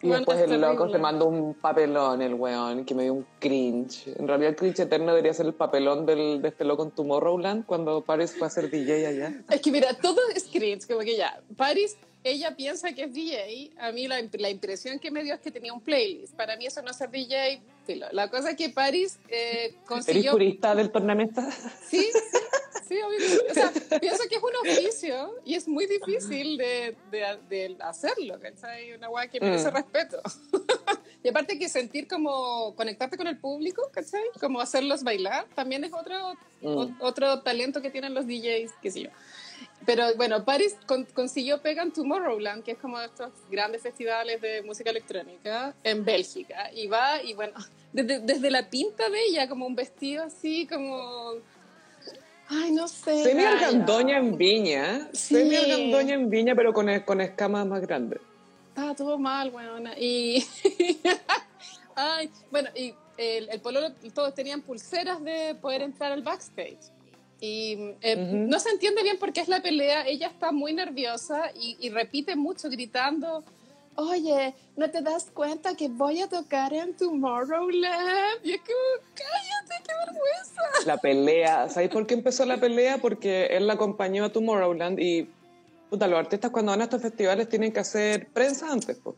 Y Bueno, después es el loco terrible. se mandó un papelón, el weón, que me dio un cringe. En realidad el cringe eterno debería ser el papelón del, de este loco en Tomorrowland, cuando Paris fue a ser DJ allá. Es que mira, todo es cringe, como que ya, Paris, ella piensa que es DJ, a mí la, la impresión que me dio es que tenía un playlist, para mí eso no es ser DJ, la cosa es que Paris eh, ¿Eres consiguió... purista del tornamesa? Sí, sí, sí, sí. O sea, pienso que es un oficio y es muy difícil de, de, de hacerlo, ¿cachai? Una weá que merece Mm. respeto. y aparte que sentir como conectarte con el público, ¿cachai? Como hacerlos bailar, también es otro, Mm. o- otro talento que tienen los DJs, qué sé yo. Pero bueno, Paris con- consiguió pega en Tomorrowland, que es como estos grandes festivales de música electrónica en Bélgica. Y va, y bueno, desde, desde la pinta de ella, como un vestido así, como. Ay, no sé. Semi argandoña en Viña. Sí. Semi argandoña en Viña, pero con, con escamas más grandes. Estaba todo mal, weona. Y. Ay, bueno, y el, el pololo, todos tenían pulseras de poder entrar al backstage. Y eh, Ujú. no se entiende bien por qué es la pelea. Ella está muy nerviosa y, y repite mucho gritando. Oye, ¿no te das cuenta que voy a tocar en Tomorrowland? Y es como, cállate, qué vergüenza. La pelea. ¿Sabéis por qué empezó la pelea? Porque él la acompañó a Tomorrowland y, puta, los artistas cuando van a estos festivales tienen que hacer prensa antes, pues.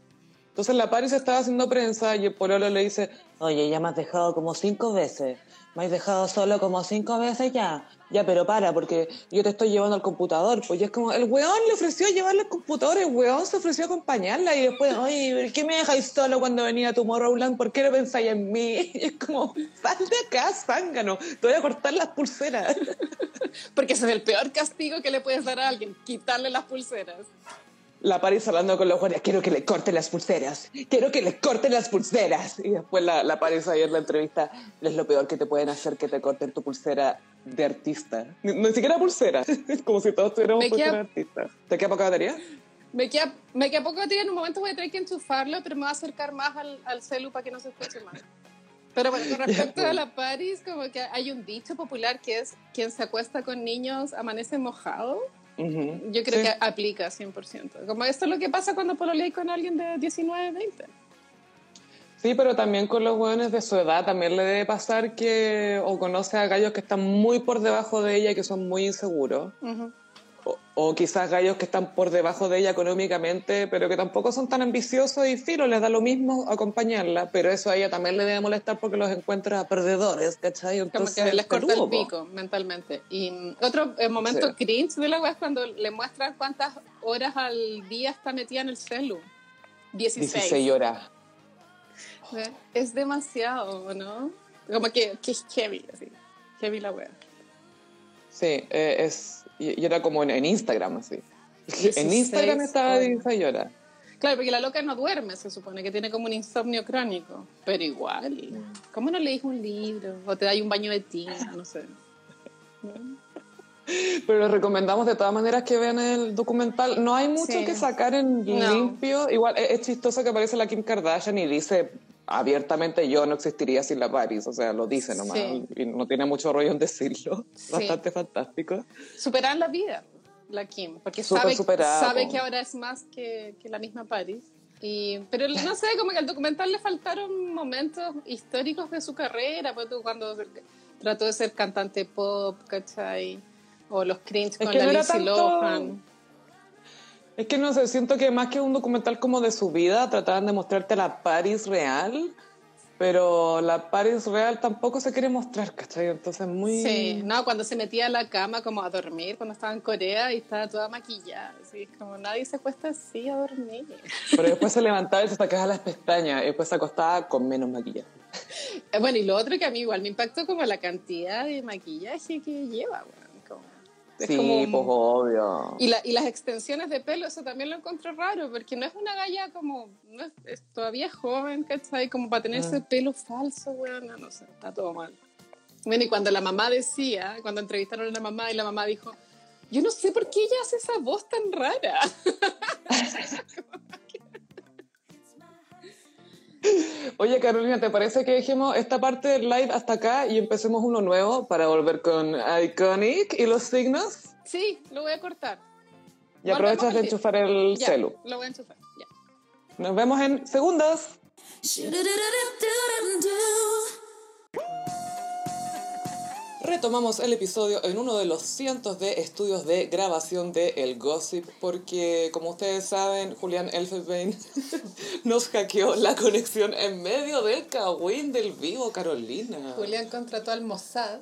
Entonces la Paris estaba haciendo prensa y el pololo le dice, oye, ya me has dejado como cinco veces. Me has dejado solo como cinco veces ya. Ya, pero para, porque yo te estoy llevando al computador. Pues y es como, el weón le ofreció llevarle al computador, el weón se ofreció a acompañarla y después, oye, ¿por qué me dejáis solo cuando venía a Tomorrowland? ¿Por qué no pensáis en mí? Y es como, sal de acá, zángano, te voy a cortar las pulseras. Porque ese es el peor castigo que le puedes dar a alguien, quitarle las pulseras. La Paris hablando con los guardias, quiero que le corten las pulseras, quiero que le corten las pulseras. Y después la, la Paris ayer en la entrevista, es lo peor que te pueden hacer que te corten tu pulsera de artista. Ni, ni siquiera pulsera, como si todos tuviéramos Me pulsera queda- de artista. ¿Te queda poca batería? Me queda, me queda poco batería, en un momento voy a tener que enchufarlo, pero me voy a acercar más al, al celu para que no se escuche más. Pero bueno, con respecto a la Paris, como que hay un dicho popular que es quien se acuesta con niños amanece mojado. Yo creo Sí. que aplica 100%. Como esto es lo que pasa cuando pololeas con alguien de 19, 20. Sí, pero también con los jóvenes de su edad también le debe pasar que o conoce a gallos que están muy por debajo de ella y que son muy inseguros. O, o quizás gallos que están por debajo de ella económicamente, pero que tampoco son tan ambiciosos y filo, les da lo mismo acompañarla, pero eso a ella también le debe molestar porque los encuentra perdedores, ¿cachai? Como Entonces, que les corta el pico mentalmente. Y otro eh, momento Sí. cringe de la web es cuando le muestran cuántas horas al día está metida en el celu. 16. 16 horas. ¿Ve? Es demasiado, ¿no? Como que, que es heavy, así. Heavy la web. Sí, eh, es, y, y era como en, en Instagram, así. en 16 Instagram estaba. 16 horas. Claro, porque la loca no duerme, se supone, que tiene como un insomnio crónico. Pero igual, ¿cómo no leís un libro? O te dais un baño de tina, no sé. Pero les recomendamos de todas maneras que vean el documental. No hay mucho Sí. que sacar en No. limpio. Igual es, es chistoso que aparece la Kim Kardashian y dice abiertamente yo no existiría sin la Paris. O sea, lo dice nomás. Sí. Y no tiene mucho rollo en decirlo. Sí. Bastante fantástico. Superar la vida, la Kim, porque Súper sabe, sabe que ahora es más que, que la misma Paris. Y, pero no sé, como que al documental le faltaron momentos históricos de su carrera, pues cuando trató de ser cantante pop, ¿cachai? O los cringe con que la Lindsay tanto- Lohan. Es que no sé, siento que más que un documental como de su vida, trataban de mostrarte la Paris real. Pero la Paris real tampoco se quiere mostrar, ¿cachai? Entonces muy... Sí, no, cuando se metía a la cama como a dormir, cuando estaba en Corea y estaba toda maquillada, así como nadie se acuesta así a dormir. Pero después se levantaba y se sacaba las pestañas y después se acostaba con menos maquillaje. Eh, Bueno, y lo otro que a mí igual me impactó como la cantidad de maquillaje que lleva, weón. Es Sí, como- pues obvio. y, la- y las extensiones de pelo, eso también lo encuentro raro, porque no es una galla como, no es, es todavía joven, ¿cachai? Como para tener Mm. ese pelo falso, weón, no, no sé, está todo mal. Bueno, y cuando la mamá decía, cuando entrevistaron a la mamá y la mamá dijo, yo no sé por qué ella hace esa voz tan rara. Oye, Carolina, ¿te parece que dejemos esta parte del live hasta acá y empecemos uno nuevo para volver con Iconic y los signos? Sí, lo voy a cortar. Y aprovechas de enchufar el Ya, celu. Lo voy a enchufar. Ya. Nos vemos en segundos. Retomamos el episodio en uno de los cientos de estudios de grabación de El Gossip, porque como ustedes saben, Julián Elfenbein nos hackeó la conexión en medio del cagüín del vivo, Carolina. Julián contrató al Mossad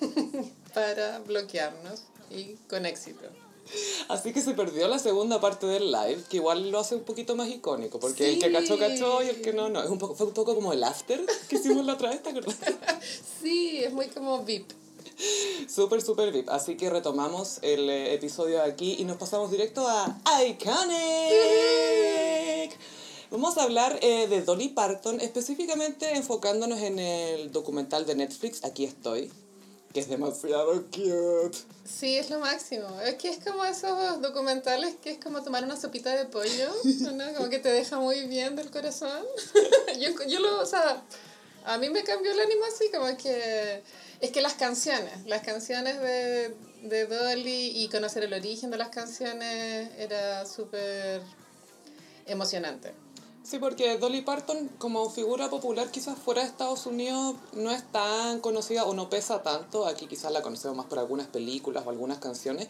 para bloquearnos y con éxito. Así que se perdió la segunda parte del live, que igual lo hace un poquito más icónico, porque el que cachó, cachó y el que no, no. Es un poco, fue un poco como el after que hicimos la otra vez, ¿te acuerdas? Sí, es muy como VIP. Súper, súper VIP. Así que retomamos el eh, episodio aquí y nos pasamos directo a Iconic. Vamos a hablar eh, de Dolly Parton, específicamente enfocándonos en el documental de Netflix, Aquí estoy, que es demasiado cute. Sí, es lo máximo. Es que es como esos documentales que es como tomar una sopita de pollo, ¿no? Como que te deja muy bien del corazón. yo, yo lo, o sea, a mí me cambió el ánimo así, como que... Es que las canciones, las canciones de, de Dolly y conocer el origen de las canciones era súper emocionante. Sí, porque Dolly Parton como figura popular quizás fuera de Estados Unidos no es tan conocida o no pesa tanto. Aquí quizás la conocemos más por algunas películas o algunas canciones.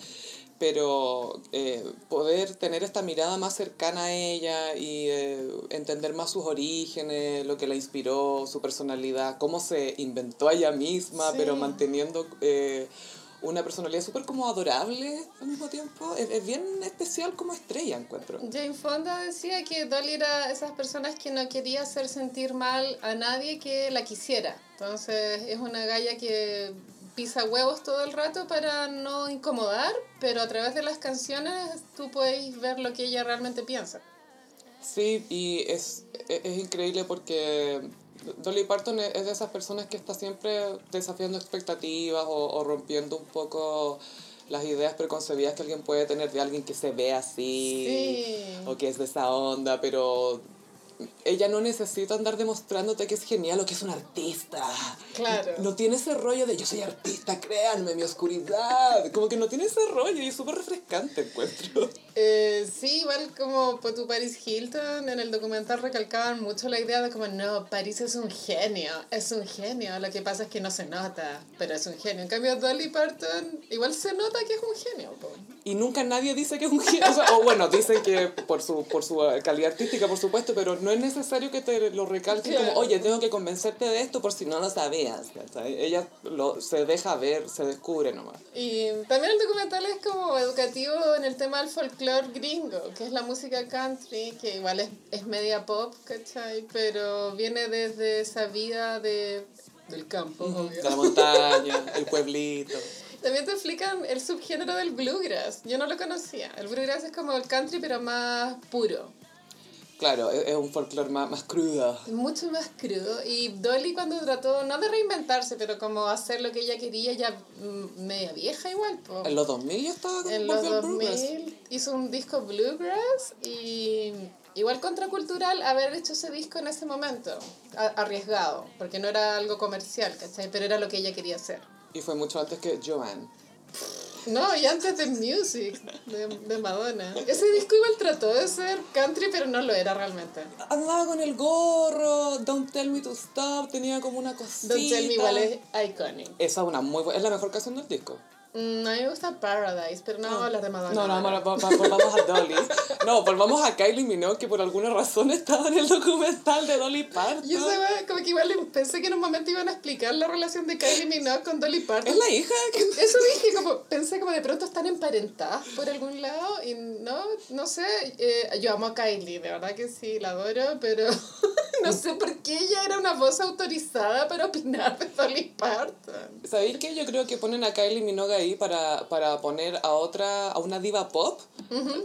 Pero eh, poder tener esta mirada más cercana a ella y eh, entender más sus orígenes, lo que la inspiró, su personalidad, cómo se inventó a ella misma, Sí. pero manteniendo eh, una personalidad súper como adorable al mismo tiempo. Es, es bien especial como estrella, encuentro. Jane Fonda decía que Dolly era esas personas que no quería hacer sentir mal a nadie que la quisiera. Entonces es una galla que pisa huevos todo el rato para no incomodar, pero a través de las canciones tú puedes ver lo que ella realmente piensa. Sí, y es, es, es increíble porque Dolly Parton es de esas personas que está siempre desafiando expectativas o, o rompiendo un poco las ideas preconcebidas que alguien puede tener de alguien que se ve así Sí. o que es de esa onda, pero ella no necesita andar demostrándote que es genial o que es un artista. Claro. No tiene ese rollo de yo soy artista, créanme, mi oscuridad. Como que no tiene ese rollo y es súper refrescante, encuentro. Eh, sí, igual como por tu Paris Hilton, en el documental recalcaban mucho la idea de como, no, Paris es un genio, es un genio, lo que pasa es que no se nota, pero es un genio. En cambio, Dolly Parton, igual se nota que es un genio. po. Y nunca nadie dice que es un genio. O, sea, o bueno, dicen que por su, por su calidad artística, por supuesto, pero no es necesario que te lo recalquen como, oye, tengo que convencerte de esto por si no lo sabías. ¿cachai? Ella lo, se deja ver, se descubre nomás. Y también el documental es como educativo en el tema del folclore gringo, que es la música country, que igual es, es media pop, ¿cachai? Pero viene desde esa vida de, del campo, obvio. De la montaña, el pueblito. También te explican el subgénero del bluegrass. Yo no lo conocía. El bluegrass es como el country, pero más puro. Claro, es, es un folclore más, más crudo. Mucho más crudo. Y Dolly cuando trató, no de reinventarse, pero como hacer lo que ella quería, ya mm, media vieja igual. po. En los 2000 ya estaba como En los volvió al bluegrass. 2000 hizo un disco bluegrass y igual contracultural haber hecho ese disco en ese momento. Arriesgado, porque no era algo comercial, ¿cachai? Pero era lo que ella quería hacer. Y fue mucho antes que Joanne. No, y antes de Music, de, de Madonna. Ese disco igual trató de ser country, pero no lo era realmente. Andaba con el gorro, Don't Tell Me to Stop, tenía como una cosita. Don't Tell Me igual es iconic. Esa es una muy buena, es la mejor canción del disco. Mm, a mí me gusta Paradise, pero no vamos a hablar de Madonna. No, no, a- volvamos a Dolly. No, volvamos a Kylie Minogue, que por alguna razón estaba en el documental de Dolly Parton. Y esa wea, como que igual pensé que en un momento iban a explicar la relación de Kylie Minogue con Dolly Parton. Es la hija. Eso dije, como, pensé como de pronto están emparentadas por algún lado y no, no sé, eh, yo amo a Kylie, de verdad que sí, la adoro, pero no sé por qué ella era una voz autorizada para opinar de Dolly Parton. ¿Sabéis qué? Yo creo que ponen a Kylie Minogue ahí para, para poner a otra, a una diva pop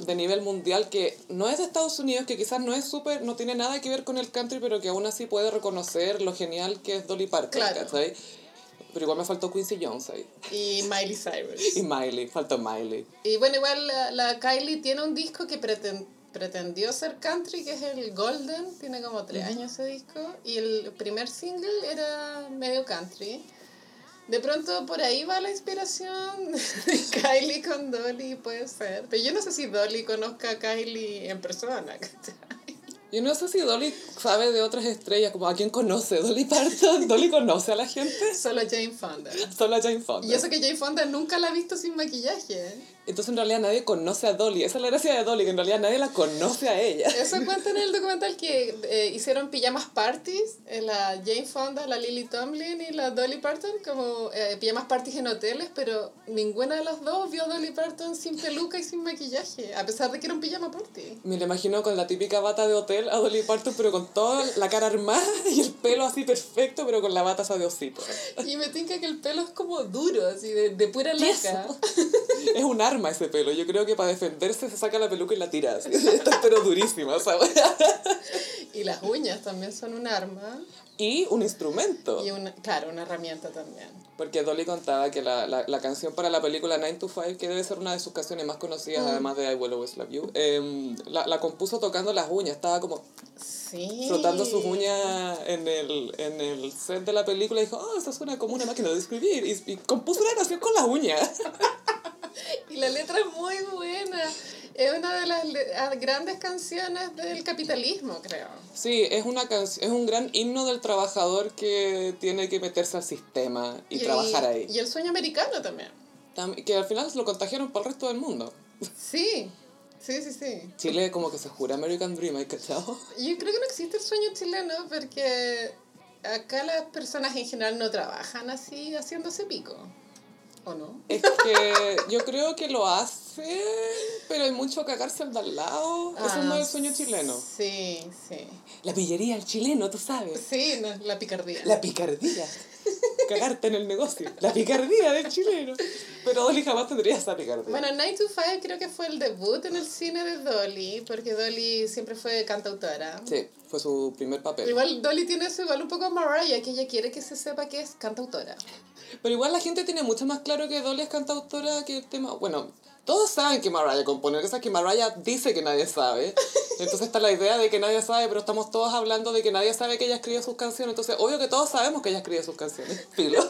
de nivel mundial que no es de Estados Unidos, que quizás no es súper, no tiene nada que ver con el country, pero que aún así puede reconocer lo genial que es Dolly Parton, Claro. ¿cachai? Pero igual me faltó Quincy Jones ahí. Y Miley Cyrus. Y Miley, faltó Miley. Y bueno, igual la, la Kylie tiene un disco que preten- pretendió ser country, que es el Golden, tiene como tres años ese disco, y el primer single era medio country. De pronto por ahí va la inspiración de Kylie con Dolly, puede ser. Pero yo no sé si Dolly conozca a Kylie en persona. Yo no sé si Dolly sabe de otras estrellas, como a quién conoce. Dolly Parton, Dolly conoce a la gente. Solo Jane Fonda. Solo a Jane Fonda. Y eso que Jane Fonda nunca la ha visto sin maquillaje. Entonces en realidad nadie conoce a Dolly. Esa es la gracia de Dolly, que en realidad nadie la conoce a ella. Eso cuenta en el documental que eh, hicieron pijamas parties, eh, la Jane Fonda, la Lily Tomlin y la Dolly Parton, como eh, pijamas parties en hoteles, pero ninguna de las dos vio a Dolly Parton sin peluca y sin maquillaje, a pesar de que era un pijama party. Me lo imagino con la típica bata de hotel a Dolly Parton, pero con toda la cara armada y el pelo así perfecto, pero con la bata esa de osito. Y me tinca que el pelo es como duro, así de, de pura laca. Es un arma ese pelo. Yo creo que para defenderse se saca la peluca y la tira. así. Está pero durísima, ¿sabes? Y las uñas también son un arma. Y un instrumento. Y una, claro, una herramienta también. Porque Dolly contaba que la, la, la canción para la película 9 to 5, que debe ser una de sus canciones más conocidas, además de I Will Always Love You, em, la, la compuso tocando las uñas. Estaba como Sí. frotando sus uñas en el, en el set de la película y dijo, oh, eso suena como una máquina de escribir. Y, y compuso una canción con las uñas. Y la letra es muy buena. Es una de las ah, grandes canciones del capitalismo, creo. Sí, es, una es un gran himno del trabajador que tiene que meterse al sistema y, trabajar ahí. Y el sueño americano también. Tam- que al final se lo contagiaron para el resto del mundo. Sí, sí, sí, sí. Chile como que se jura American Dream, ¿hay cachado? Yo creo que no existe el sueño chileno porque acá las personas en general no trabajan así haciéndose pico. ¿O no? Es que yo creo que lo hace, pero hay mucho cagarse al lado. Eso no es el sueño chileno. Ah, Sí, sí. La pillería al chileno, tú sabes. Sí, no, la picardía. La picardía. Cagarte en el negocio. La picardía del chileno. Pero Dolly jamás tendría esa picardía. Bueno, 9 to 5 creo que fue el debut en el cine de Dolly, porque Dolly siempre fue cantautora. Sí, fue su primer papel. Igual Dolly tiene eso igual un poco Mariah, que ella quiere que se sepa que es cantautora. Pero igual la gente tiene mucho más claro que Dolly es cantautora que el tema. Bueno, todos saben que Mariah compone, que es que Mariah dice que nadie sabe. Entonces está la idea de que nadie sabe, pero estamos todos hablando de que nadie sabe que ella escribe sus canciones. Entonces, obvio que todos sabemos que ella escribe sus canciones. Filo.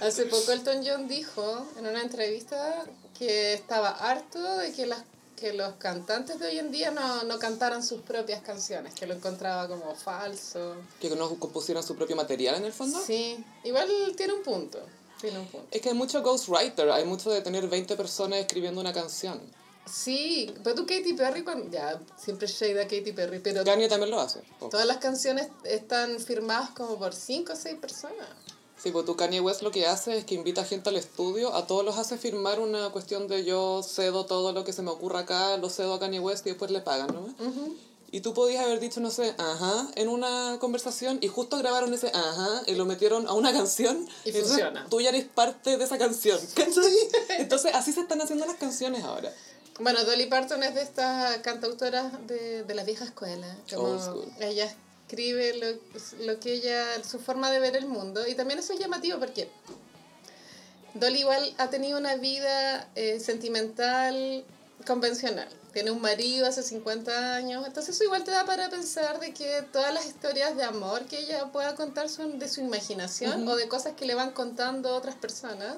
Hace poco Elton John dijo en una entrevista que estaba harto de que las que los cantantes de hoy en día no, no cantaran sus propias canciones, que lo encontraba como falso. que no compusieran su propio material en el fondo. Sí, igual tiene un punto, tiene un punto. Es que hay mucho ghostwriter, hay mucho de tener 20 personas escribiendo una canción. Sí, pero tú Katy Perry, cuando, ya, siempre shade a Katy Perry, pero Kanye también lo hace. todas las canciones están firmadas como por cinco o seis personas. Sí, pues tú Kanye West lo que hace es que invita gente al estudio, a todos los hace firmar una cuestión de yo cedo todo lo que se me ocurra acá, lo cedo a Kanye West y después le pagan, ¿no? Y tú podías haber dicho, no sé, ajá, en una conversación y justo grabaron ese ajá y lo metieron a una canción. Y entonces funciona. Tú ya eres parte de esa canción, ¿cachai? Entonces así se están haciendo las canciones ahora. Bueno, Dolly Parton es de estas cantautoras de, de la vieja escuela. Como Old school. ella escribe lo, lo que ella, su forma de ver el mundo. Y también eso es llamativo porque Dolly igual ha tenido una vida eh, sentimental convencional. Tiene un marido hace 50 años, entonces eso igual te da para pensar de que todas las historias de amor que ella pueda contar son de su imaginación o de cosas que le van contando otras personas,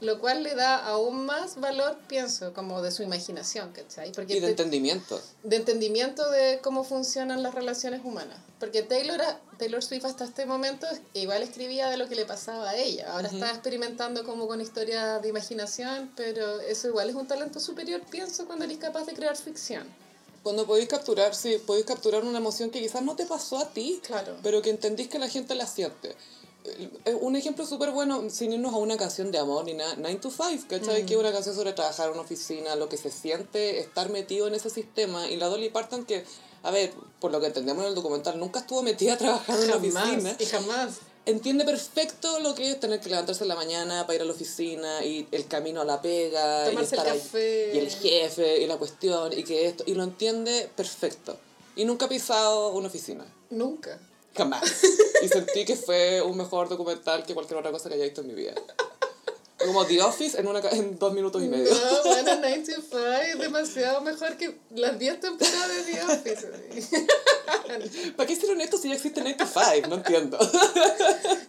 lo cual le da aún más valor, pienso, como de su imaginación, ¿cachai? Porque Y de te- entendimiento. de entendimiento de cómo funcionan las relaciones humanas. Porque Taylor, Taylor Swift hasta este momento igual escribía de lo que le pasaba a ella. Ahora está experimentando como con historias de imaginación, pero eso igual es un talento superior, pienso, cuando eres capaz de crear ficción. Cuando podéis capturar, sí, podéis capturar una emoción que quizás no te pasó a ti, Claro. pero que entendís que la gente la siente. Un ejemplo súper bueno, sin irnos a una canción de amor ni nada, 9 to 5, ¿cachai? Que es una canción sobre trabajar en una oficina, lo que se siente estar metido en ese sistema. Y la Dolly Parton que, a ver, por lo que entendemos en el documental, nunca estuvo metida a trabajar en una oficina. Jamás, y jamás. Entiende perfecto lo que es tener que levantarse en la mañana para ir a la oficina y el camino a la pega Tomarse y estar el ahí, café. y el jefe y la cuestión y que esto y lo entiende perfecto y nunca ha pisado una oficina Nunca. Jamás. Y sentí que fue un mejor documental que cualquier otra cosa que haya visto en mi vida Como The Office en, una, en dos minutos y medio. No, bueno, 9 to 5 es demasiado mejor que las 10 temporadas de The Office. ¿Para qué hicieron esto si ya existe 95? No entiendo.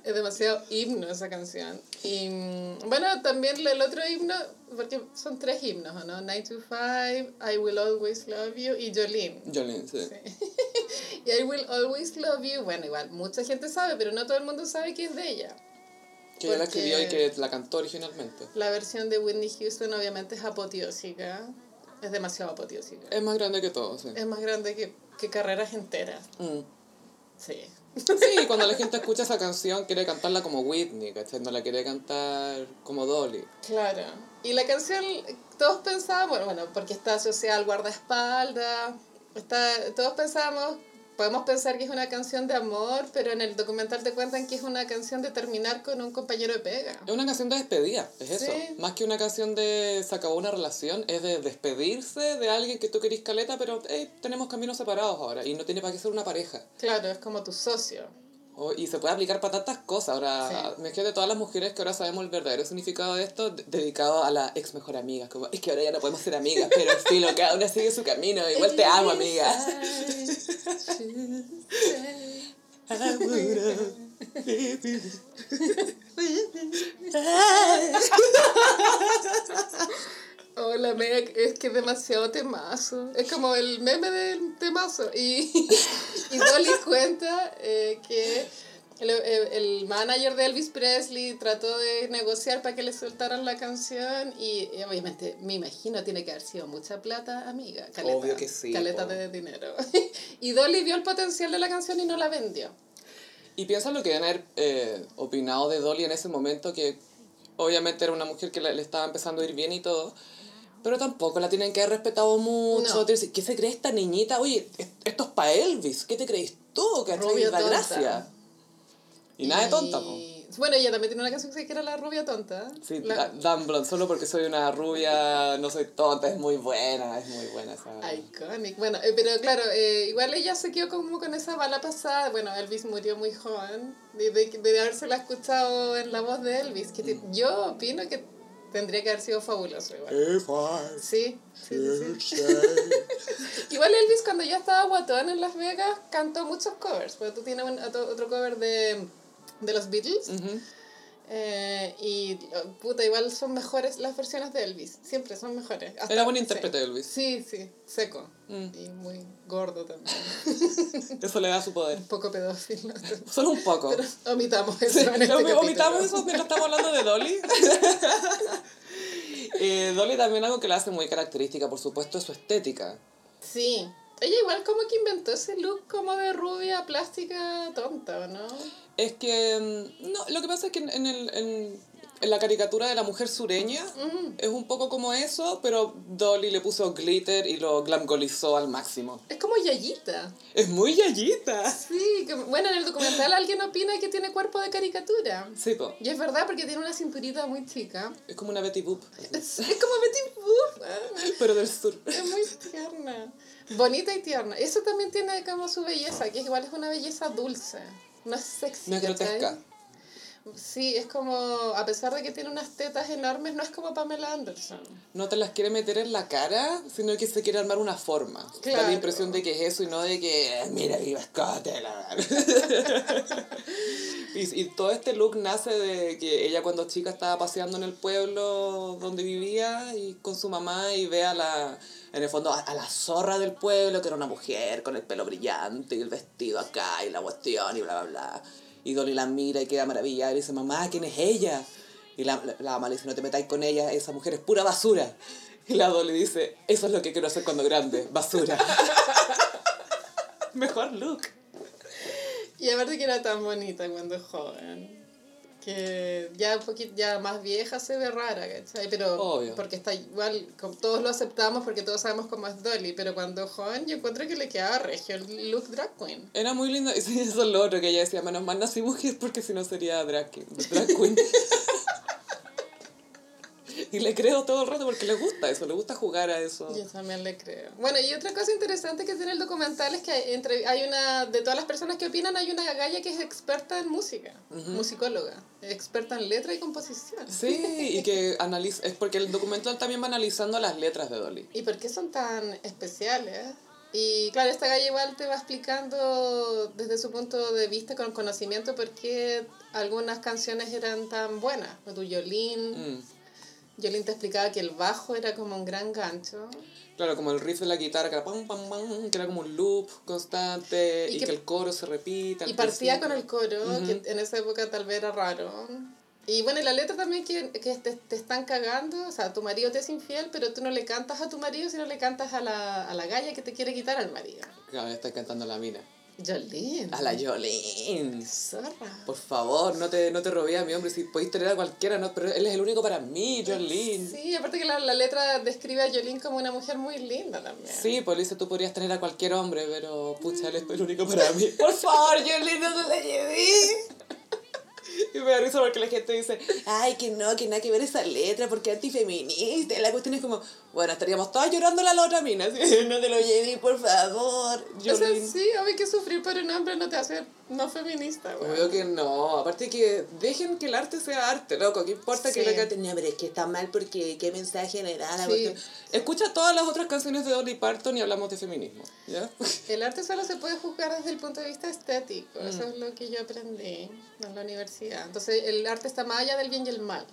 Es demasiado himno esa canción. Y mm, bueno, también el otro himno, porque son tres himnos, ¿o ¿no? 9 to 5, I Will Always Love You y Jolene. Jolene, sí. Y I Will Always Love You, bueno, igual, mucha gente sabe, pero no todo el mundo sabe que es de ella. Que ella la escribió y que la cantó originalmente. La versión de Whitney Houston obviamente es apoteósica, es demasiado apoteósica. Es más grande que todo, sí. Es más grande que, que carreras enteras, Mm. sí. Sí, cuando la gente escucha esa canción quiere cantarla como Whitney, ¿cachai? No la quiere cantar como Dolly. Claro. Y la canción, todos pensábamos, bueno, porque está asociada al guardaespaldas, está, todos pensábamos, podemos pensar que es una canción de amor, pero en el documental te cuentan que es una canción de terminar con un compañero de pega. Es una canción de despedida, es eso. Sí. Más que una canción de se acabó una relación, es de despedirse de alguien que tú querís caleta, pero hey, tenemos caminos separados ahora y no tiene para qué ser una pareja. Claro, es como tu socio. O- y se puede aplicar para tantas cosas. Ahora, Sí. me de todas las mujeres que ahora sabemos el verdadero significado de esto, de- dedicado a la ex mejor amiga. Como, es que ahora ya no podemos ser amigas, pero filo, cada una sigue su camino. Igual te amo, amiga. Hola, Meg, es que es demasiado temazo. Es como el meme del temazo. Y, y Dolly cuenta eh, que el, el- el manager de Elvis Presley trató de negociar para que le soltaran la canción y, y obviamente, me imagino, tiene que haber sido mucha plata, amiga. Caleta, Obvio que sí, Caleta po. de dinero. y Dolly vio el potencial de la canción y no la vendió. Y piensa lo que deben haber eh, opinado de Dolly en ese momento, que obviamente era una mujer que le, le estaba empezando a ir bien y todo, pero tampoco la tienen que haber respetado mucho. No. ¿Qué se cree esta niñita? Oye, es- esto es para Elvis, ¿qué te crees tú? Que Rubia la gracia. Y nada de tonta, po. Bueno, ella también tiene una canción que era La Rubia Tonta. Sí, La- Da- Dan Blonde, solo porque soy una rubia, no soy tonta, es muy buena, es muy buena esa. Iconic. Bueno, eh, pero claro, eh, igual ella se quedó como con esa bala pasada. Bueno, Elvis murió muy joven. De, de, de habérsela escuchado en la voz de Elvis. Que te- yo opino que tendría que haber sido fabuloso igual. If I Sí, sí, sí, sí. Igual Elvis cuando ya estaba guatón en Las Vegas cantó muchos covers. Porque tú tienes un- otro, otro cover de, de los Beatles. Ujú. Eh, y puta, igual son mejores las versiones de Elvis. Siempre son mejores. Hasta- Era buen sí. intérprete Elvis. Sí, sí, seco. Mm. Y muy gordo también. Eso le da su poder. Un poco pedófilo. Solo un poco. Pero omitamos eso Sí, en este omitamos eso mientras estamos hablando de Dolly. Eh, Dolly también algo que la hace muy característica, por supuesto, es su estética. Sí. Ella igual como que inventó ese look como de rubia plástica tonta, ¿o no? Es que, mm, no, lo que pasa es que en, en el, en, en la caricatura de la mujer sureña Mm. es un poco como eso, pero Dolly le puso glitter y lo glamgolizó al máximo. Es como Yayita. Es muy yayita. Sí, bueno, en el documental alguien opina que tiene cuerpo de caricatura. Sí, po. Y es verdad porque tiene una cinturita muy chica. Es como una Betty Boop, Es, es como Betty Boop. pero del sur. Es muy tierna. Bonita y tierna. Eso también tiene como su belleza, que igual es una belleza dulce. No es sexy. No es ¿cachai? grotesca. Sí, es como, a pesar de que tiene unas tetas enormes, no es como Pamela Anderson. No te las quiere meter en la cara, sino que se quiere armar una forma. Da Claro. la impresión de que es eso y no de que, "Eh, mira, mi mascota. la-". y, y todo este look nace de que ella cuando chica estaba paseando en el pueblo donde vivía y con su mamá y ve a la, en el fondo, a, a la zorra del pueblo, que era una mujer con el pelo brillante y el vestido acá y la cuestión y bla, bla, bla. Y Dolly la mira y queda maravillada y dice, mamá, ¿quién es ella? Y la, la, mamá le dice, no te metáis con ella, esa mujer es pura basura. Y la Dolly dice, eso es lo que quiero hacer cuando grande, basura. Mejor look. Y aparte que era tan bonita cuando joven. Que ya un poquito ya más vieja se ve rara, ¿cachai? Pero Obvio. porque está igual, todos lo aceptamos porque todos sabemos cómo es Dolly, pero cuando joven yo encuentro que le quedaba regio el look drag queen. Era muy linda. Y eso es lo otro que ella decía, menos mal nací mujer porque si no sería drag, queen- drag queen. Y le creo todo el rato porque le gusta eso, le gusta jugar a eso. Yo también le creo. Bueno, y otra cosa interesante que tiene el documental es que entre, hay una, de todas las personas que opinan, hay una galla que es experta en música, musicóloga, experta en letra y composición. Sí, y que analiza, es porque el documental también va analizando las letras de Dolly. ¿Y por qué son tan especiales? Y claro, esta galla igual te va explicando desde su punto de vista, con conocimiento, por qué algunas canciones eran tan buenas. Tu Yolín, Mm. Yolín te explicaba que el bajo era como un gran gancho. Claro, como el riff de la guitarra, que era, pam, pam, pam, que era como un loop constante Y y, que- que, el coro se repita. Y partía con el coro, que en esa época tal vez era raro. Y bueno, y la letra también que, que te, te están cagando, o sea, tu marido te es infiel, pero tú no le cantas a tu marido, sino le cantas a la, a la galla que te quiere quitar al marido. Claro, está cantando la mina. Jolene. A la Jolene. Zorra. Por favor, no te, no te robé a mi hombre. Si podéis tener a cualquiera, no, pero él es el único para mí, Jolene. Sí. Sí, aparte que la, la letra describe a Jolene como una mujer muy linda también. pues le dice, tú podrías tener a cualquier hombre, pero pucha, él es el único para mí. Por favor, Jolene, no te la llevé. Y me da risa porque la gente dice, ay, que no, que nada que ver esa letra, porque es antifeminista. La cuestión es como, bueno, estaríamos todas llorándole a la otra mina. así, no te lo llevé, por favor. O sea, sí, obvio que sufrir por un hombre no te hace no feminista, güey. Obvio que no, aparte que dejen que el arte sea arte, loco, ¿qué importa que Sí. la canten? No, pero es que está mal porque qué mensaje le da la Sí. Escucha todas las otras canciones de Dolly Parton y hablamos de feminismo, ¿ya? El arte solo se puede juzgar desde el punto de vista estético, Mm. eso es lo que yo aprendí en la universidad. Entonces el arte está más allá del bien y el mal.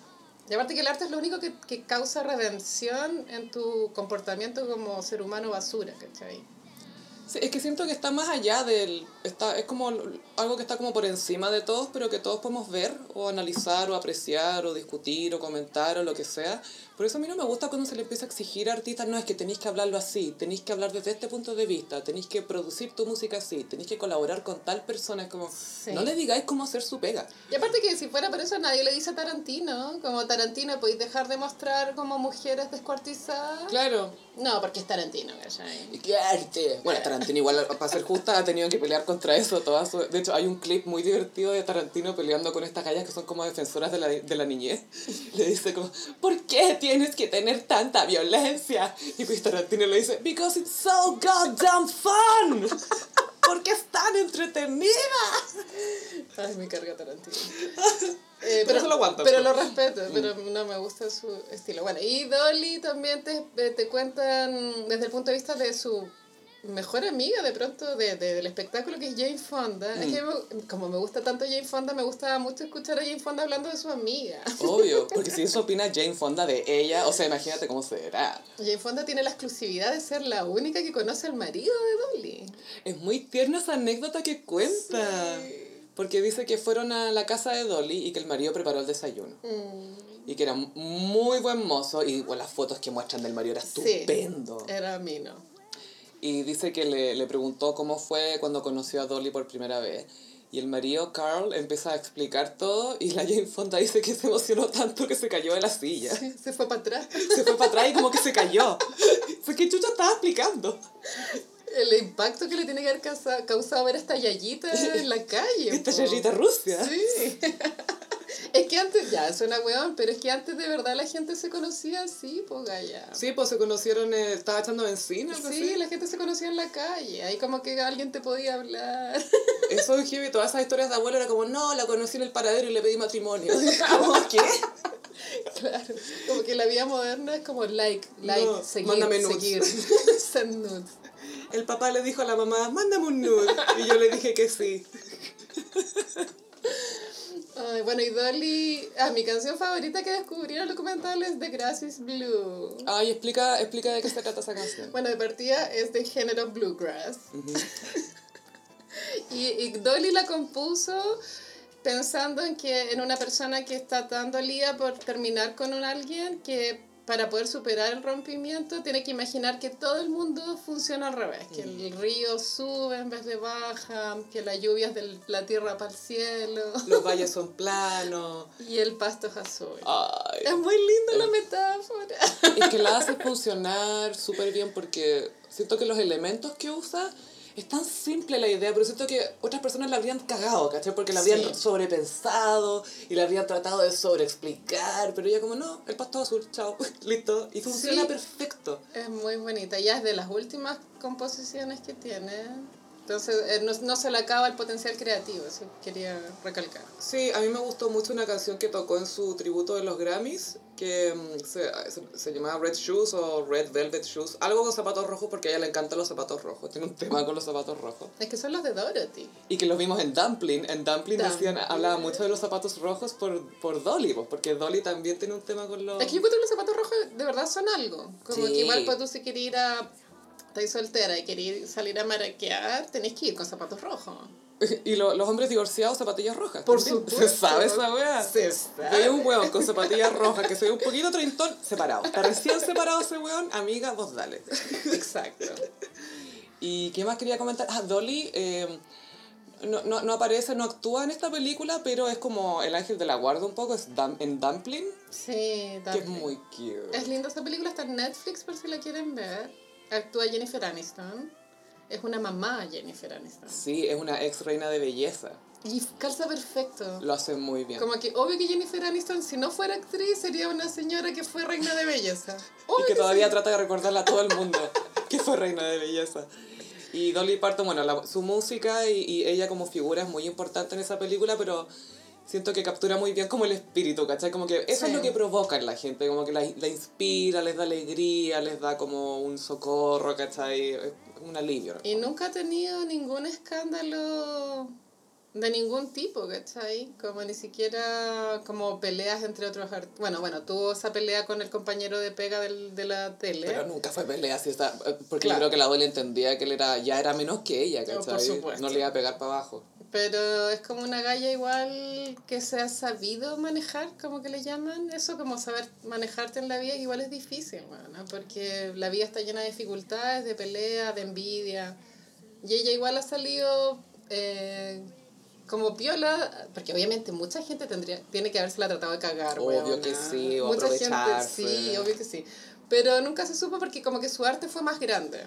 Y aparte que el arte es lo único que, que causa redención en tu comportamiento como ser humano basura, ¿cachai? Sí, es que siento que está más allá del... Está, es como algo que está como por encima de todos, pero que todos podemos ver o analizar o apreciar o discutir o comentar o lo que sea. Por eso a mí no me gusta cuando se le empieza a exigir a artistas, no, es que tenéis que hablarlo así, tenéis que hablar desde este punto de vista, tenéis que producir tu música así, tenéis que colaborar con tal persona. Es como, Sí. no le digáis cómo hacer su pega. Y aparte que si fuera por eso nadie le dice a Tarantino, como Tarantino, ¿podéis dejar de mostrar como mujeres descuartizadas? Claro. No, porque es Tarantino, ¿cachai? ¿Y qué arte? Bueno, Tarantino igual, para ser justa, ha tenido que pelear contra eso. Toda su... De hecho, hay un clip muy divertido de Tarantino peleando con estas gallas que son como defensoras de la, de la niñez. Le dice como, ¿por qué tienes que tener tanta violencia? Y pues Tarantino le dice, because it's so goddamn fun. Porque es tan entretenida. Ay, me carga Tarantino. Eh, Pero se lo aguanta, Pero lo respeto, pero no me gusta su estilo. Bueno, y Dolly también te, eh, te cuentan desde el punto de vista de su mejor amiga de pronto de, de- del espectáculo que es Jane Fonda. Es que me- como me gusta tanto Jane Fonda, me gusta mucho escuchar a Jane Fonda hablando de su amiga. Obvio, porque si eso opina Jane Fonda de ella, o sea, imagínate cómo será. Jane Fonda tiene la exclusividad de ser la única que conoce al marido de Dolly. Es muy tierna esa anécdota que cuenta. Sí. Porque dice que fueron a la casa de Dolly y que el marido preparó el desayuno. Mm, Y que era muy buen mozo. Y bueno, las fotos que muestran del marido era sí, estupendo. Era a mí, ¿no? Y dice que le, le preguntó cómo fue cuando conoció a Dolly por primera vez. Y el marido, Carl, empieza a explicar todo. Y la Jane Fonda dice que se emocionó tanto que se cayó de la silla. Sí, se fue para atrás. Se fue para atrás y como que se cayó. Fue que Chucha estaba explicando. El impacto que le tiene que haber causa- causado ver esta yayita en la calle. Esta po. yayita Rusia. Sí. es que antes, ya, suena weón, pero es que antes de verdad la gente se conocía así, po, gaya. Sí, pues se conocieron, eh, estaba echando benzina, algo Sí, así. la gente se conocía en la calle. Ahí como que alguien te podía hablar. Eso es heavy, todas esas historias de abuelo era como, no, la conocí en el paradero y le pedí matrimonio. ¿Cómo qué? claro. Como que la vida moderna es como like, like, No, seguir, mándame nudes. seguir. Send nudes. El papá le dijo a la mamá, mándame un nude. Y yo le dije que sí. Ay, bueno, y Dolly, ah, mi canción favorita que descubrí en el documental es The Grass is Blue. Ay, explica, explica de qué se trata esa canción. Bueno, de partida es de género bluegrass. y, y Dolly la compuso pensando en que en una persona que está tan dolida por terminar con un alguien que para poder superar el rompimiento tiene que imaginar que todo el mundo funciona al revés, que el río sube en vez de baja, que la lluvia es de la tierra para el cielo Los valles son planos. y el pasto es azul. Ay. Es muy linda la metáfora. Es que la hace funcionar súper bien porque siento que los elementos que usa es tan simple la idea, pero siento que otras personas la habrían cagado, ¿cachai? Porque la habrían Sí. sobrepensado y la habrían tratado de sobreexplicar, pero ella como, no, el pasto azul, chao, listo, y funciona Sí. perfecto. Es muy bonita. Ya es de las últimas composiciones que tiene. Entonces, eh, no, no se le acaba el potencial creativo, eso quería recalcar. Sí, a mí me gustó mucho una canción que tocó en su tributo de los Grammys, que mm, se, se, se llamaba Red Shoes o Red Velvet Shoes, algo con zapatos rojos porque a ella le encantan los zapatos rojos, tiene un tema con los zapatos rojos. Es que son los de Dorothy. Y que los vimos en Dumpling, en Dumpling decían, Dumpling. hablaba mucho de los zapatos rojos por, por Dolly, pues, porque Dolly también tiene un tema con los... Es que yo encuentro que los zapatos rojos de verdad son algo. Como Sí. que igual pues tú si querés ir a... Estás soltera y querés salir a maraquear, tenés que ir con zapatos rojos. Y lo- los hombres divorciados, zapatillas rojas. Por también. supuesto. Se sabe esa weá. Se Hay un weón con zapatillas rojas que se ve un poquito treintón, separado. Está recién separado ese weón, amiga, vos dale. Exacto. ¿Y qué más quería comentar? Ah, Dolly eh, no, no, no aparece, no actúa en esta película, pero es como el ángel de la guarda un poco, es Dum- en Dumpling, Sí, que es Dumpling. muy cute. Es linda esta película, está en Netflix por si la quieren ver. Actúa Jennifer Aniston. Es una mamá Jennifer Aniston. Sí, es una ex reina de belleza. Y calza perfecto. Lo hace muy bien. Como que obvio que Jennifer Aniston, si no fuera actriz, sería una señora que fue reina de belleza. Obvio Y que todavía sí. trata de recordarle a todo el mundo que fue reina de belleza. Y Dolly Parton, bueno, la- su música y, y ella como figura es muy importante en esa película, pero siento que captura muy bien como el espíritu, ¿cachai? Como que eso Sí. es lo que provoca en la gente, como que la, la inspira, les da alegría, les da como un socorro, ¿cachai? Es Un alivio. ¿no? Y nunca ha tenido ningún escándalo de ningún tipo, ¿cachai? Como ni siquiera como peleas entre otros artistas. Bueno, bueno, tuvo esa pelea con el compañero de pega del, de la tele. Pero nunca fue pelea así, está, porque Claro. yo creo que la Dolly entendía que él era, ya era menos que ella, No, por ¿cachai? supuesto. No le iba a pegar para abajo. Pero es como una galla igual que se ha sabido manejar, como que le llaman. Eso como saber manejarte en la vida, igual es difícil, ¿no? porque la vida está llena de dificultades, de peleas, de envidia. Y ella igual ha salido eh, como piola, porque obviamente mucha gente tendría tiene que habérsela tratado de cagar, Obvio weona. que sí, o Mucha gente, sí, obvio que sí. Pero nunca se supo porque como que su arte fue más grande.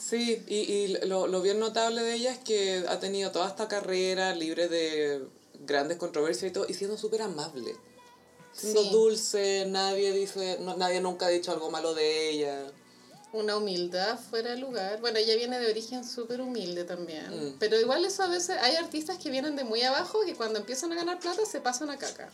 Sí, y, y lo, lo bien notable de ella es que ha tenido toda esta carrera libre de grandes controversias y todo, y siendo súper amable. Siendo Sí. dulce, nadie dice, no, nadie nunca ha dicho algo malo de ella. una humildad fuera de lugar. Bueno, ella viene de origen súper humilde también. Mm. Pero igual eso a veces hay artistas que vienen de muy abajo que cuando empiezan a ganar plata se pasan a caca.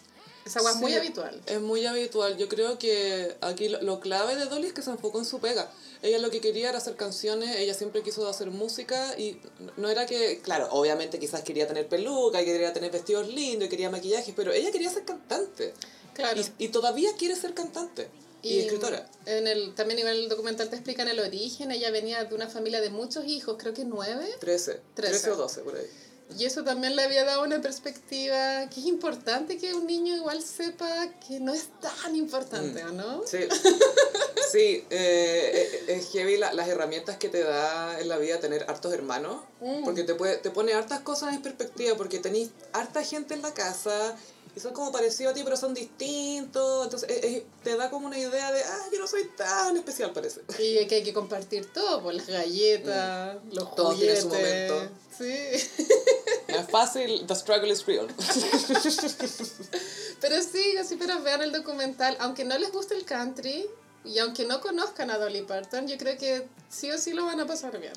Esa agua es muy habitual. Es muy habitual. Yo creo que aquí lo, lo clave de Dolly es que se enfocó en su pega. Ella lo que quería era hacer canciones, ella siempre quiso hacer música y no era que, claro, obviamente quizás quería tener peluca y quería tener vestidos lindos y quería maquillaje, pero ella quería ser cantante. Claro. Y, y todavía quiere ser cantante y, escritora. En el, también igual el documental te explican el origen. Ella venía de una familia de muchos hijos, creo que nueve. 13, 13 Trece. o 12 por ahí. Y eso también le había dado una perspectiva que es importante que un niño igual sepa que no es tan importante, Mm. ¿o no? Sí, sí eh, es es heavy la- las herramientas que te da en la vida tener hartos hermanos, Mm. porque te, puede, te pone hartas cosas en perspectiva, porque tenés harta gente en la casa y son como parecidos a ti, pero son distintos, entonces te da como una idea de, ah, yo no soy tan especial, parece. Y que hay que compartir todo, pues las galletas, los Mm. Todo tiene juguetes. su momento. Sí. No es fácil, the struggle is real. Pero sí, así pero vean el documental, aunque no les guste el country y aunque no conozcan a Dolly Parton, yo creo que sí o sí lo van a pasar bien.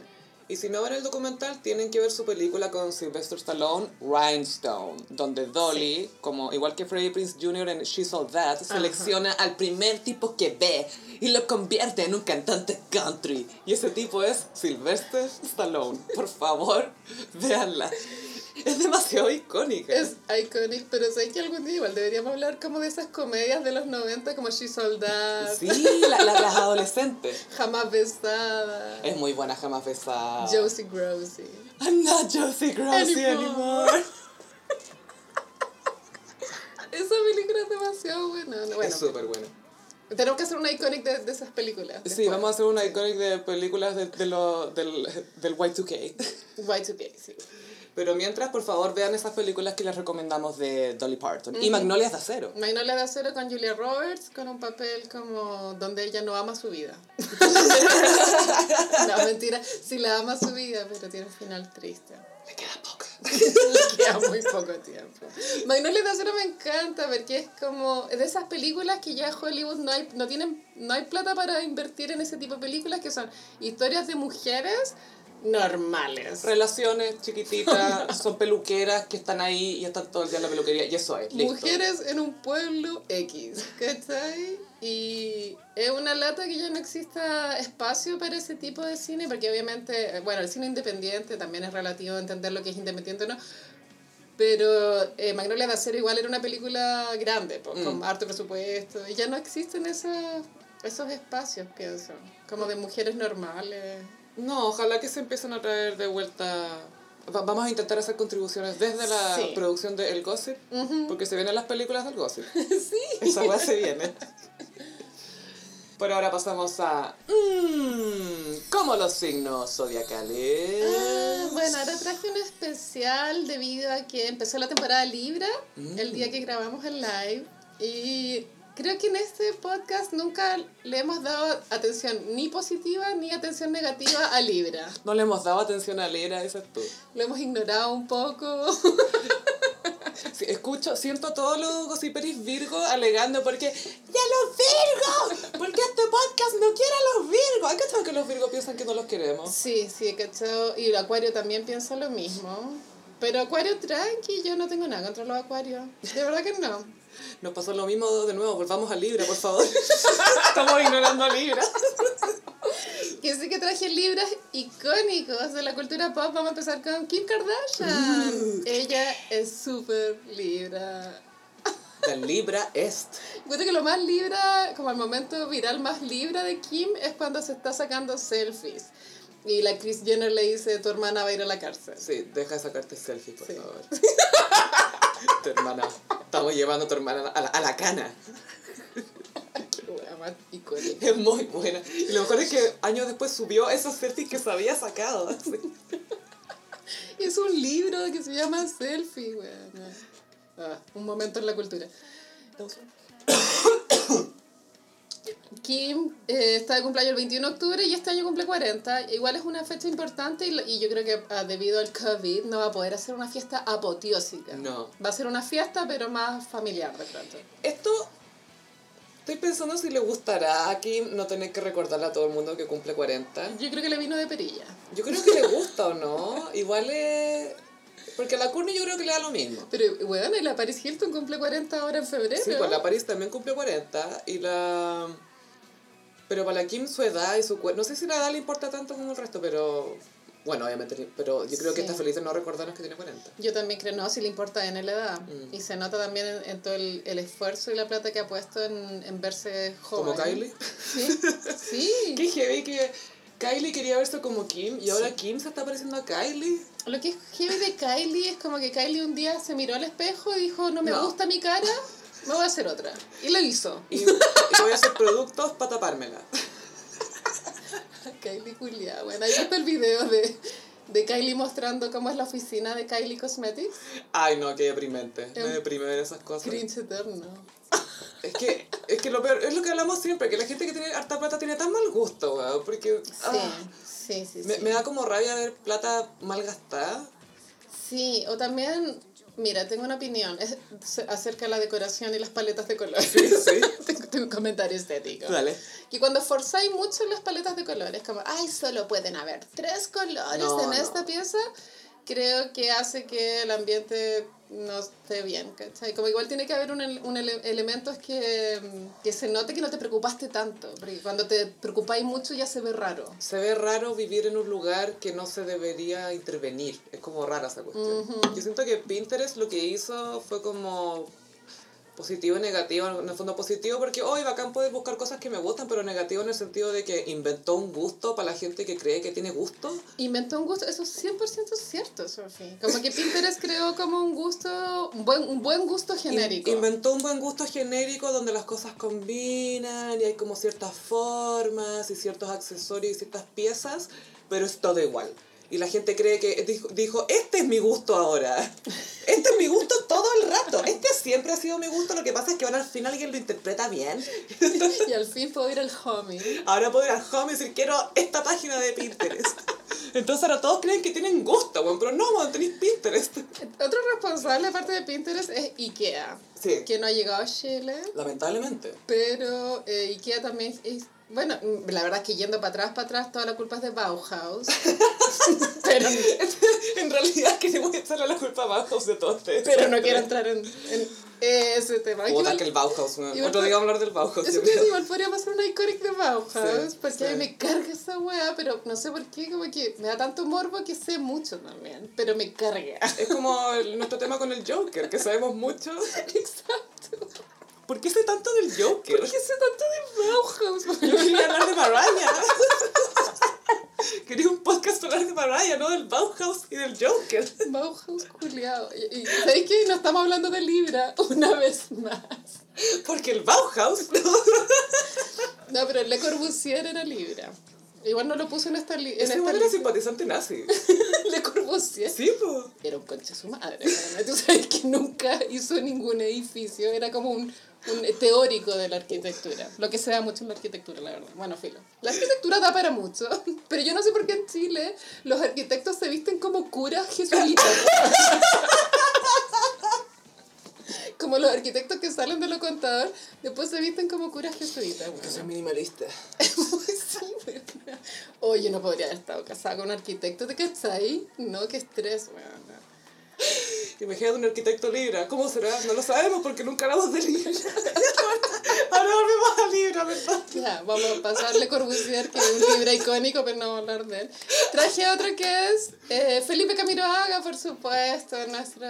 Y si no ven el documental, tienen que ver su película con Sylvester Stallone, Rhinestone, donde Dolly, como igual que Freddie Prince Jr. en She's All That, selecciona al primer tipo que ve y lo convierte en un cantante country. Y ese tipo es Sylvester Stallone. Por favor, véanla. Es demasiado icónica. Es iconic, pero sé que algún día igual deberíamos hablar como de esas comedias de los 90 como She's All That, Sí, la- la- las adolescentes. Jamás Besada, Es muy buena, jamás besada. Josie Grossi. I'm not Josie Grossi Anymore. anymore. Esa película es demasiado buena. Bueno, es súper buena. tenemos que hacer una iconic de, de esas películas. Sí, vamos a hacer una iconic de películas de, de lo, del, del Y2K. Y2K, sí. Pero mientras, por favor, vean esas películas que les recomendamos de Dolly Parton. Y Magnolias de Acero. Magnolia de Acero con Julia Roberts, con un papel como donde ella no ama su vida. no, mentira, sí la ama su vida, pero tiene un final triste. Me queda poca. Le queda muy poco tiempo. Magnolia de Acero me encanta porque es como de esas películas que ya Hollywood no hay, no tienen, no hay plata para invertir en ese tipo de películas que son historias de mujeres normales. Relaciones chiquititas, son peluqueras que están ahí y están todo el día en la peluquería. Y eso es, listo. Mujeres en un pueblo X, ¿cachai? Y es una lata que ya no exista espacio para ese tipo de cine, porque obviamente, bueno, el cine independiente también es relativo a entender lo que es independiente o no. Pero eh, Magnolia de Acero igual era una película grande, con Mm. harto presupuesto, y ya no existen esos, esos espacios, pienso, como de mujeres normales. No, ojalá que se empiecen a traer de vuelta. Va- Vamos a intentar hacer contribuciones desde la Sí. producción de El Gossip, porque se vienen las películas del Gossip. sí. Esa weá se viene. Por ahora pasamos a. Mmm, como los signos zodiacales. Ah, bueno, ahora traje un especial debido a que empezó la temporada Libra el día que grabamos el live y creo que en este podcast nunca le hemos dado atención ni positiva ni atención negativa a Libra. No le hemos dado atención a Lera, dices tú. Lo hemos ignorado un poco. Sí, escucho, siento todos los gossiperis Virgo alegando porque ¡Ya los Virgos! Porque este podcast no quiere a los Virgos. ¿Hay que que los Virgos piensan que no los queremos? Sí, sí, ¿cachado? Y el Acuario también piensa lo mismo. Pero Acuario tranqui, yo no tengo nada contra los Acuarios. De verdad que no. Nos pasó lo mismo de nuevo, volvamos a Libra, por favor. Estamos ignorando a Libra. Que sí que traje libros icónicos de la cultura pop. Vamos a empezar con Kim Kardashian. Ella es súper libra. The Libra Est. Encuentro que lo más libra, como el momento viral más libra de Kim, es cuando se está sacando selfies. Y la Kris Jenner le dice, tu hermana va a ir a la cárcel. Sí, deja de sacarte selfie, por Sí. favor. tu hermana. Estamos llevando a tu hermana a la, a la cana. Es muy buena. Y lo mejor es que años después subió esos selfies que se había sacado. así. Es un libro que se llama Selfie, weón. Ah, un momento en la cultura. Kim eh, está de cumpleaños el 21 de octubre y este año cumple 40. Igual es una fecha importante y, y yo creo que ah, debido al COVID no va a poder hacer una fiesta apoteósica. No. Va a ser una fiesta pero más familiar de pronto. Esto. Estoy pensando si le gustará a Kim no tener que recordarle a todo el mundo que cumple 40. Yo creo que le vino de perilla. Yo creo que le gusta o no. Igual es. Porque a la Courtney yo creo que le da lo mismo. Pero, bueno, y la Paris Hilton cumple 40 ahora en febrero. Sí, pues la Paris también cumple 40 y la... Pero para la Kim su edad y su cuerpo... No sé si la edad le importa tanto como el resto, pero... Bueno, obviamente, pero yo creo que está feliz de no recordarnos que tiene 40. Yo también creo, no, si le importa en la edad. Mm. Y se nota también en, en todo el, el esfuerzo y la plata que ha puesto en, en verse joven. Como Kylie. Sí, sí. Qué heavy que Kylie quería verse como Kim y ahora Kim se está pareciendo a Kylie. Lo que es heavy de Kylie es como que Kylie un día se miró al espejo y dijo, no me No. gusta mi cara, me voy a hacer otra. Y lo hizo. Y, y voy a hacer productos para tapármela. Kylie Julia. Bueno, ahí está el video de, de Kylie mostrando cómo es la oficina de Kylie Cosmetics. Ay, no, qué deprimente. Me Em, deprime ver esas cosas. Cringe eterno. Es que, es que lo peor, es lo que hablamos siempre, que la gente que tiene harta plata tiene tan mal gusto, weón, porque... Sí, ah, sí, sí. me, sí. me da como rabia ver plata mal gastada. Sí, o también, mira, tengo una opinión es acerca de la decoración y las paletas de colores. sí. tengo, tengo un comentario estético. Dale. Que cuando forzáis mucho las paletas de colores, como, ay, solo pueden haber tres colores No, en no. esta pieza, creo que hace que el ambiente no esté bien, ¿cachai? Como igual tiene que haber un, un ele- elementos que, mm, que se note que no te preocupaste tanto, porque cuando te preocupáis mucho ya se ve raro. Se ve raro vivir en un lugar que no se debería intervenir. Es como rara esa cuestión. Yo siento que Pinterest lo que hizo fue como positivo y negativo. En el fondo positivo porque hoy bacán puedes buscar cosas que me gustan, pero negativo en el sentido de que inventó un gusto para la gente que cree que tiene gusto. Inventó un gusto, eso es 100% cierto, Sophie. Como que Pinterest creó como un gusto, un buen, un buen gusto genérico. In- Inventó un buen gusto genérico donde las cosas combinan y hay como ciertas formas y ciertos accesorios y ciertas piezas, pero es todo igual. Y la gente cree que dijo, dijo, este es mi gusto ahora. Este es mi gusto todo el rato. Este siempre ha sido mi gusto. Lo que pasa es que ahora al fin alguien lo interpreta bien. Y al fin puedo ir al homie. Ahora puedo ir al home y decir, quiero esta página de Pinterest. Entonces ahora todos creen que tienen gusto, weón, pero no, weón, tenéis Pinterest. Otro responsable, aparte de Pinterest, es IKEA. Sí. Que no ha llegado a Chile. Lamentablemente. Pero eh, IKEA también es... Bueno, mm, la verdad es que yendo para atrás, para atrás, toda la culpa es de Bauhaus. pero, En realidad queremos echarle la culpa a Bauhaus de todo esto. pero no quiero entrar en, en ese tema. Puta Igual- que el Bauhaus, igual Otro día vamos a hablar del Bauhaus. Eso que igual podría pasar una iconic de Bauhaus, Sí, porque a mí sí. me carga esa wea, pero no sé por qué, como que me da tanto morbo que sé mucho también, pero me carga. Es como el- nuestro tema con el Joker, que sabemos mucho. Exacto. ¿Por qué sé tanto del Joker? ¿Por qué sé tanto de Bauhaus? Yo quería hablar de Mariah. Quería un podcast para hablar de Mariah, no del Bauhaus y del Joker. Bauhaus culiado. Y, y ¿sabéis qué? No estamos hablando de Libra una vez más. Porque el Bauhaus, ¿no? No, pero Le Corbusier era Libra. Igual no lo puso en esta li- en Ese esta igual era lista. simpatizante nazi. Le Corbusier. Sí, pues. Era un conche su madre. Tú sabes que nunca hizo ningún edificio. Era como un, un teórico de la arquitectura. Lo que se da mucho en la arquitectura, la verdad. Bueno, filo. La arquitectura da para mucho. Pero yo no sé por qué en Chile los arquitectos se visten como curas jesuitas. Como los arquitectos que salen de lo contador, después se visten como curas jesuitas. weona. Que soy minimalista. Sí. Oye, no podría haber estado casada con un arquitecto, ¿te cachai? No, qué estrés, weón. Imagínate un arquitecto Libra. ¿Cómo será? No lo sabemos porque nunca hablamos de Libra. Ahora volvemos a Libra, ¿verdad? Ya, vamos a pasarle Corbusier, que es un libro icónico, pero no vamos a hablar de él. Traje otro que es eh, Felipe Camiroaga, por supuesto, nuestro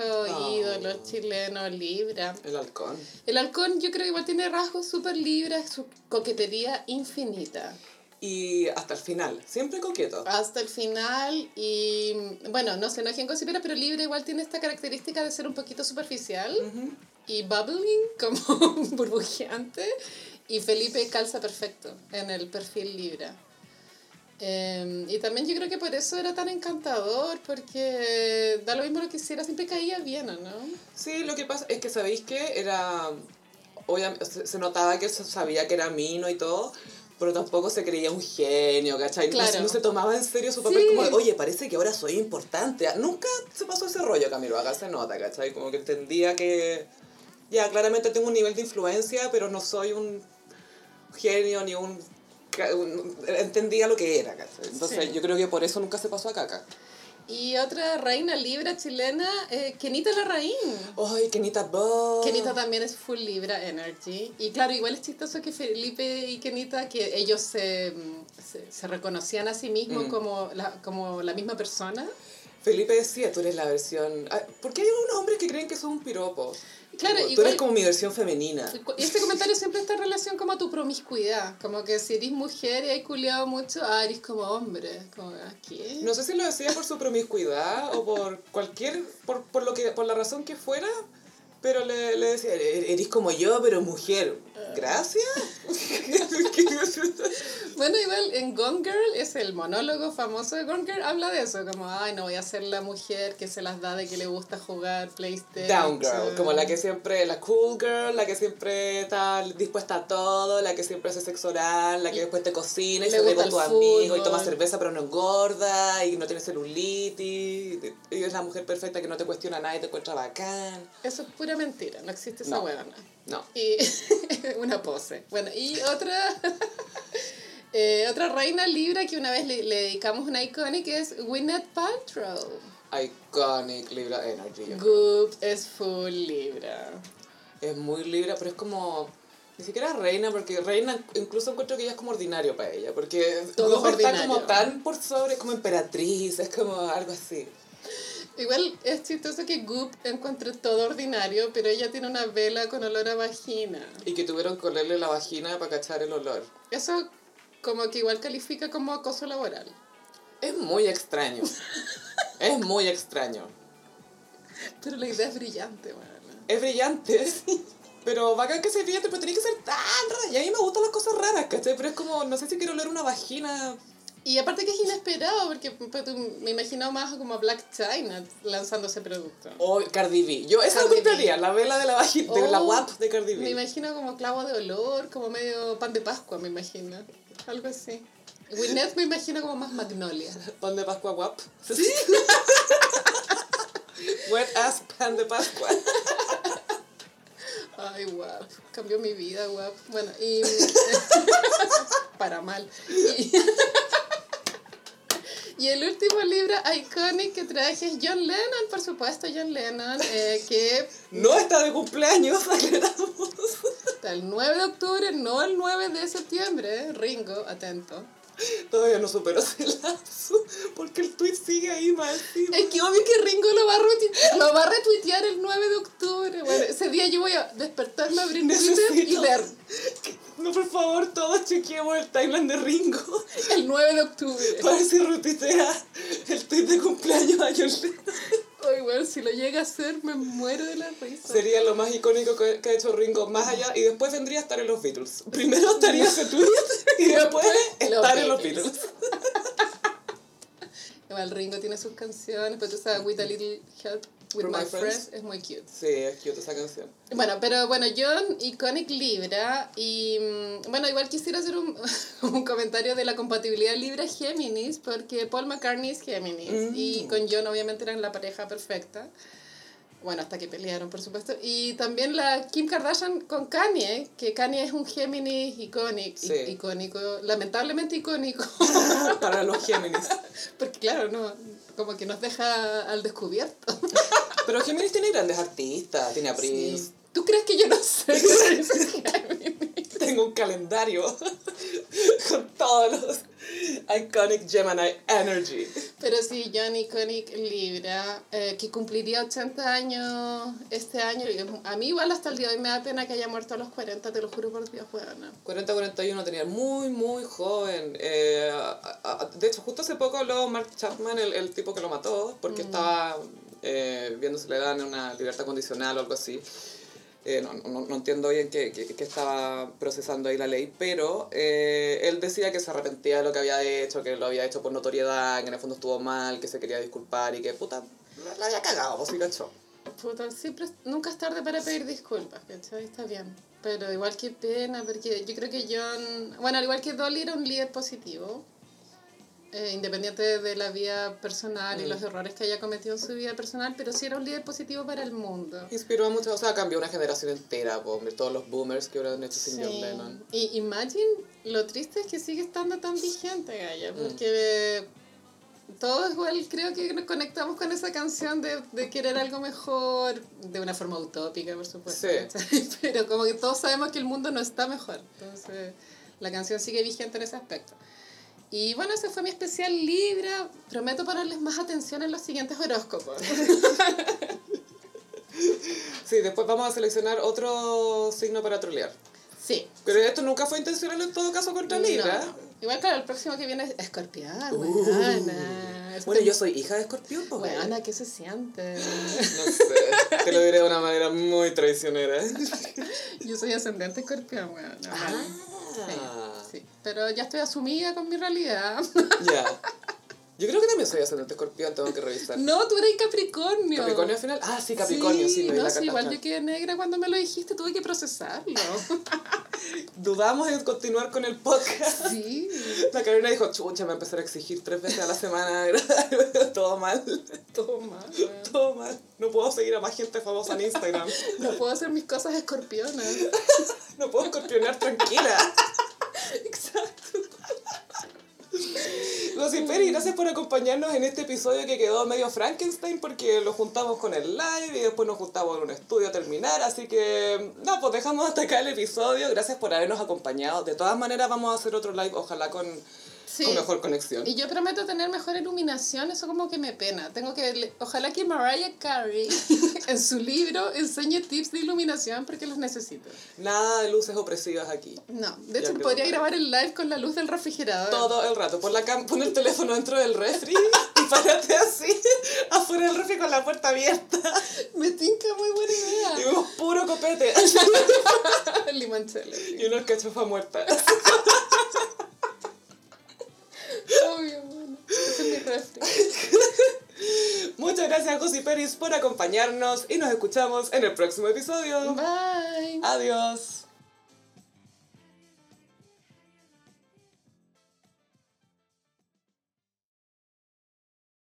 ídolo chileno, Libra. El halcón. El halcón yo creo que igual tiene rasgos súper libres, su coquetería infinita. Y hasta el final. Siempre coqueto. Hasta el final y bueno, no se enojen cositas, pero Libra igual tiene esta característica de ser un poquito superficial y bubbling, como burbujeante. Y Felipe calza perfecto en el perfil Libra. Eh, y también yo creo que por eso era tan encantador, porque da lo mismo lo que hiciera, siempre caía bien, ¿o no? Sí, lo que pasa es que sabéis que era. Obviamente, se notaba que sabía que era mino y todo, pero tampoco se creía un genio, ¿cachai? No se- Claro. No, se tomaba en serio su papel Sí. como de, oye, parece que ahora soy importante. Nunca se pasó ese rollo, Camilo, acá se nota, ¿cachai? Como que entendía que. Ya, claramente tengo un nivel de influencia, pero no soy un genio ni un. entendía lo que era, ¿cachai? Entonces Sí. yo creo que por eso nunca se pasó a caca. Y otra reina Libra chilena, eh, Kenita Larraín. Ay, Kenita Bob. Kenita también es full Libra Energy. Y claro, igual es chistoso que Felipe y Kenita, que ellos se, se, se reconocían a sí mismos Mm. como, la, como la misma persona. Felipe decía, tú eres la versión... Ah, ¿Por qué hay unos hombres que creen que son un piropo? Claro, Como, Tú eres como mi versión femenina. Y este comentario siempre está en relación como a tu promiscuidad. Como que si eres mujer y hay culiado mucho, ah, eres como hombre. Como, ¿ah, ¿qué? No sé si lo decía por su promiscuidad o por cualquier... Por, por, lo que, por la razón que fuera, pero le, le decía, "E- eres como yo, pero mujer. ¿Gracias? Bueno, igual en Gone Girl es el monólogo famoso de Gone Girl, habla de eso, como, ay, no voy a ser la mujer que se las da de que le gusta jugar PlayStation. Down girl, como la que siempre, la cool girl, la que siempre está dispuesta a todo, la que siempre hace sexo oral, la que después te cocina y Le se ve con tu amigo y toma cerveza pero no engorda y no tiene celulitis y es la mujer perfecta que no te cuestiona nada y te encuentra bacán. Eso es pura mentira, no existe esa No. huevona. No. Y una pose. Bueno, y otra, eh, otra reina libra que una vez le, le dedicamos una icónica que es Gwyneth Paltrow. Iconic Libra Energy. Goop es full libra. Es muy Libra, pero es como... Ni siquiera reina, porque reina incluso encuentro que ella es como ordinario para ella, porque Todo Goop está como tan por sobre, como emperatriz, es como algo así. Igual es chistoso que Goop encuentre todo ordinario, pero ella tiene una vela con olor a vagina. Y que tuvieron que olerle la vagina para cachar el olor. Eso como que igual califica como acoso laboral. Es muy extraño. es muy extraño. Pero la idea es brillante, bueno. Es brillante. Pero bacán que sea brillante, pero tiene que ser tan rara. Y a mí me gustan las cosas raras, ¿cachai? Pero es como, no sé si quiero oler una vagina. Y aparte que es inesperado, porque pues, me imagino más como a Black China lanzando ese producto. O Cardi B. Yo esa Cardi B. compraría, la vela de la, vagi- de la Oh, WAP de Cardi B. Me imagino como clavo de olor, como medio pan de Pascua, me imagino. Algo así. Gwyneth me imagino como más magnolia. Pan de Pascua WAP. ¿Sí? Wet ass pan de Pascua. Ay, guap. Cambió mi vida, guap. Bueno, y. para mal. Y, y el último libro iconic que traje es John Lennon, por supuesto, John Lennon, eh, que No está de cumpleaños, está el 9 de octubre, no el 9 de septiembre. Ringo, atento. Todavía no superó ese lazo. Porque el tweet sigue ahí más encima. Es que obvio que Ringo lo va, a retuitear, lo va a retuitear el 9 de octubre. Bueno, ese día yo voy a despertarme, abrir Twitter y Necesito- leer No, por favor, todos chequeemos el timeline de Ringo. el 9 de octubre. Para ver si retuitea el tweet de cumpleaños a Lennon. Ay, bueno, si lo llega a hacer, me muero de la risa. Sería lo más icónico que, que ha hecho Ringo más allá. Y después vendría a estar en los Beatles. Primero estaría ese tweet y después estar en los Beatles. Igual Ringo tiene sus canciones, pero tú sabes, With a Little Help With My, My Friends. Friends. es muy cute. Sí, es cute esa canción. Bueno, pero bueno, John, Iconic Libra, y mm, bueno, igual quisiera hacer un, un comentario de la compatibilidad Libra-Géminis, porque Paul McCartney es Géminis, Mm. y con John obviamente eran la pareja perfecta. Bueno, hasta que pelearon, por supuesto. Y también la Kim Kardashian con Kanye, que Kanye es un Géminis icónico, Sí. icónico, lamentablemente icónico. Para los Géminis. Porque claro, no, como que nos deja al descubierto. Pero Géminis tiene grandes artistas. Tiene a Prince. Sí. ¿Tú crees que yo no sé Géminis? Tengo un calendario con todos los iconic Gemini energy. Pero sí, John Iconic Libra, eh, que cumpliría 80 años este año. A mí igual hasta el día de hoy me da pena que haya muerto a los 40, te lo juro por Dios, weona. 40-41 tenía muy, muy joven. Eh, de hecho, justo hace poco habló Mark Chapman, el, el tipo que lo mató, porque estaba eh, viendo si le dan una libertad condicional o algo así. Eh, no, no, no entiendo bien qué, qué, qué estaba procesando ahí la ley, pero eh, él decía que se arrepentía de lo que había hecho, que lo había hecho por notoriedad, que en el fondo estuvo mal, que se quería disculpar y que puta, la, había cagado, pues sí, cachó. Puta, siempre, nunca es tarde para pedir disculpas, ¿cachai? Está bien. Pero igual que pena, porque yo creo que John, bueno, al igual que Dolly era un líder positivo, eh, independiente de la vida personal y los errores que haya cometido en su vida personal, pero sí era un líder positivo para el mundo. Inspiró a muchos, o sea, cambió una generación entera, po, hombre, todos los boomers que hubieran hecho sin John Sí. Lennon. Y Imagine, lo triste es que sigue estando tan vigente, Gaya, porque todos igual creo que nos conectamos con esa canción de, de querer algo mejor, de una forma utópica, por supuesto. Sí. Pero como que todos sabemos que el mundo no está mejor. Entonces, la canción sigue vigente en ese aspecto. Y bueno, ese fue mi especial Libra. Prometo ponerles más atención en los siguientes horóscopos. Sí, después vamos a seleccionar otro signo para trolear. Sí. Pero esto nunca fue intencional en todo caso contra Libra. No. Igual, claro, el próximo que viene es Escorpión. Este- Bueno, yo soy hija de escorpión, pues. Weona, ¿qué se siente? No sé, te lo diré de una manera muy traicionera. Yo soy ascendente escorpión, weona. Ah. Sí, sí. Pero ya estoy asumida con mi realidad. Ya. Yo creo que también soy ascendente escorpión, tengo que revisar. No, tú eres Capricornio. ¿Capricornio al final? Ah, sí, Capricornio, sí, di no, la sí, igual yo quedé negra cuando me lo dijiste, tuve que procesarlo. Dudamos en continuar con el podcast. sí. La Carolina dijo, chucha, me va a empezar a exigir tres veces a la semana. Todo mal. Todo mal. Todo mal. No puedo seguir a más gente famosa en Instagram. No puedo hacer mis cosas escorpionas. No puedo escorpionar tranquila. Exacto. Los Peri, gracias por acompañarnos en este episodio que quedó medio Frankenstein porque lo juntamos con el live y después nos juntamos en un estudio a terminar. Así que, no, pues dejamos hasta acá el episodio. Gracias por habernos acompañado. De todas maneras, vamos a hacer otro live, ojalá con, Sí. con mejor conexión. Y yo prometo tener mejor iluminación, eso como que me pena. Tengo que, ojalá que Mariah Carey en su libro enseñe tips de iluminación porque los necesito. Nada de luces opresivas aquí. No, de hecho podría grabar el live con la luz del refrigerador. Todo el rato. Pon, la cam- pon el teléfono dentro del refri y párate así, afuera del refri con la puerta abierta. Me tinca muy buena Y idea. vemos puro copete. Limoncello. sí. Y unos cachofas muertas. Muchas gracias, Josy Peris, por acompañarnos y nos escuchamos en el próximo episodio. Bye. Adiós.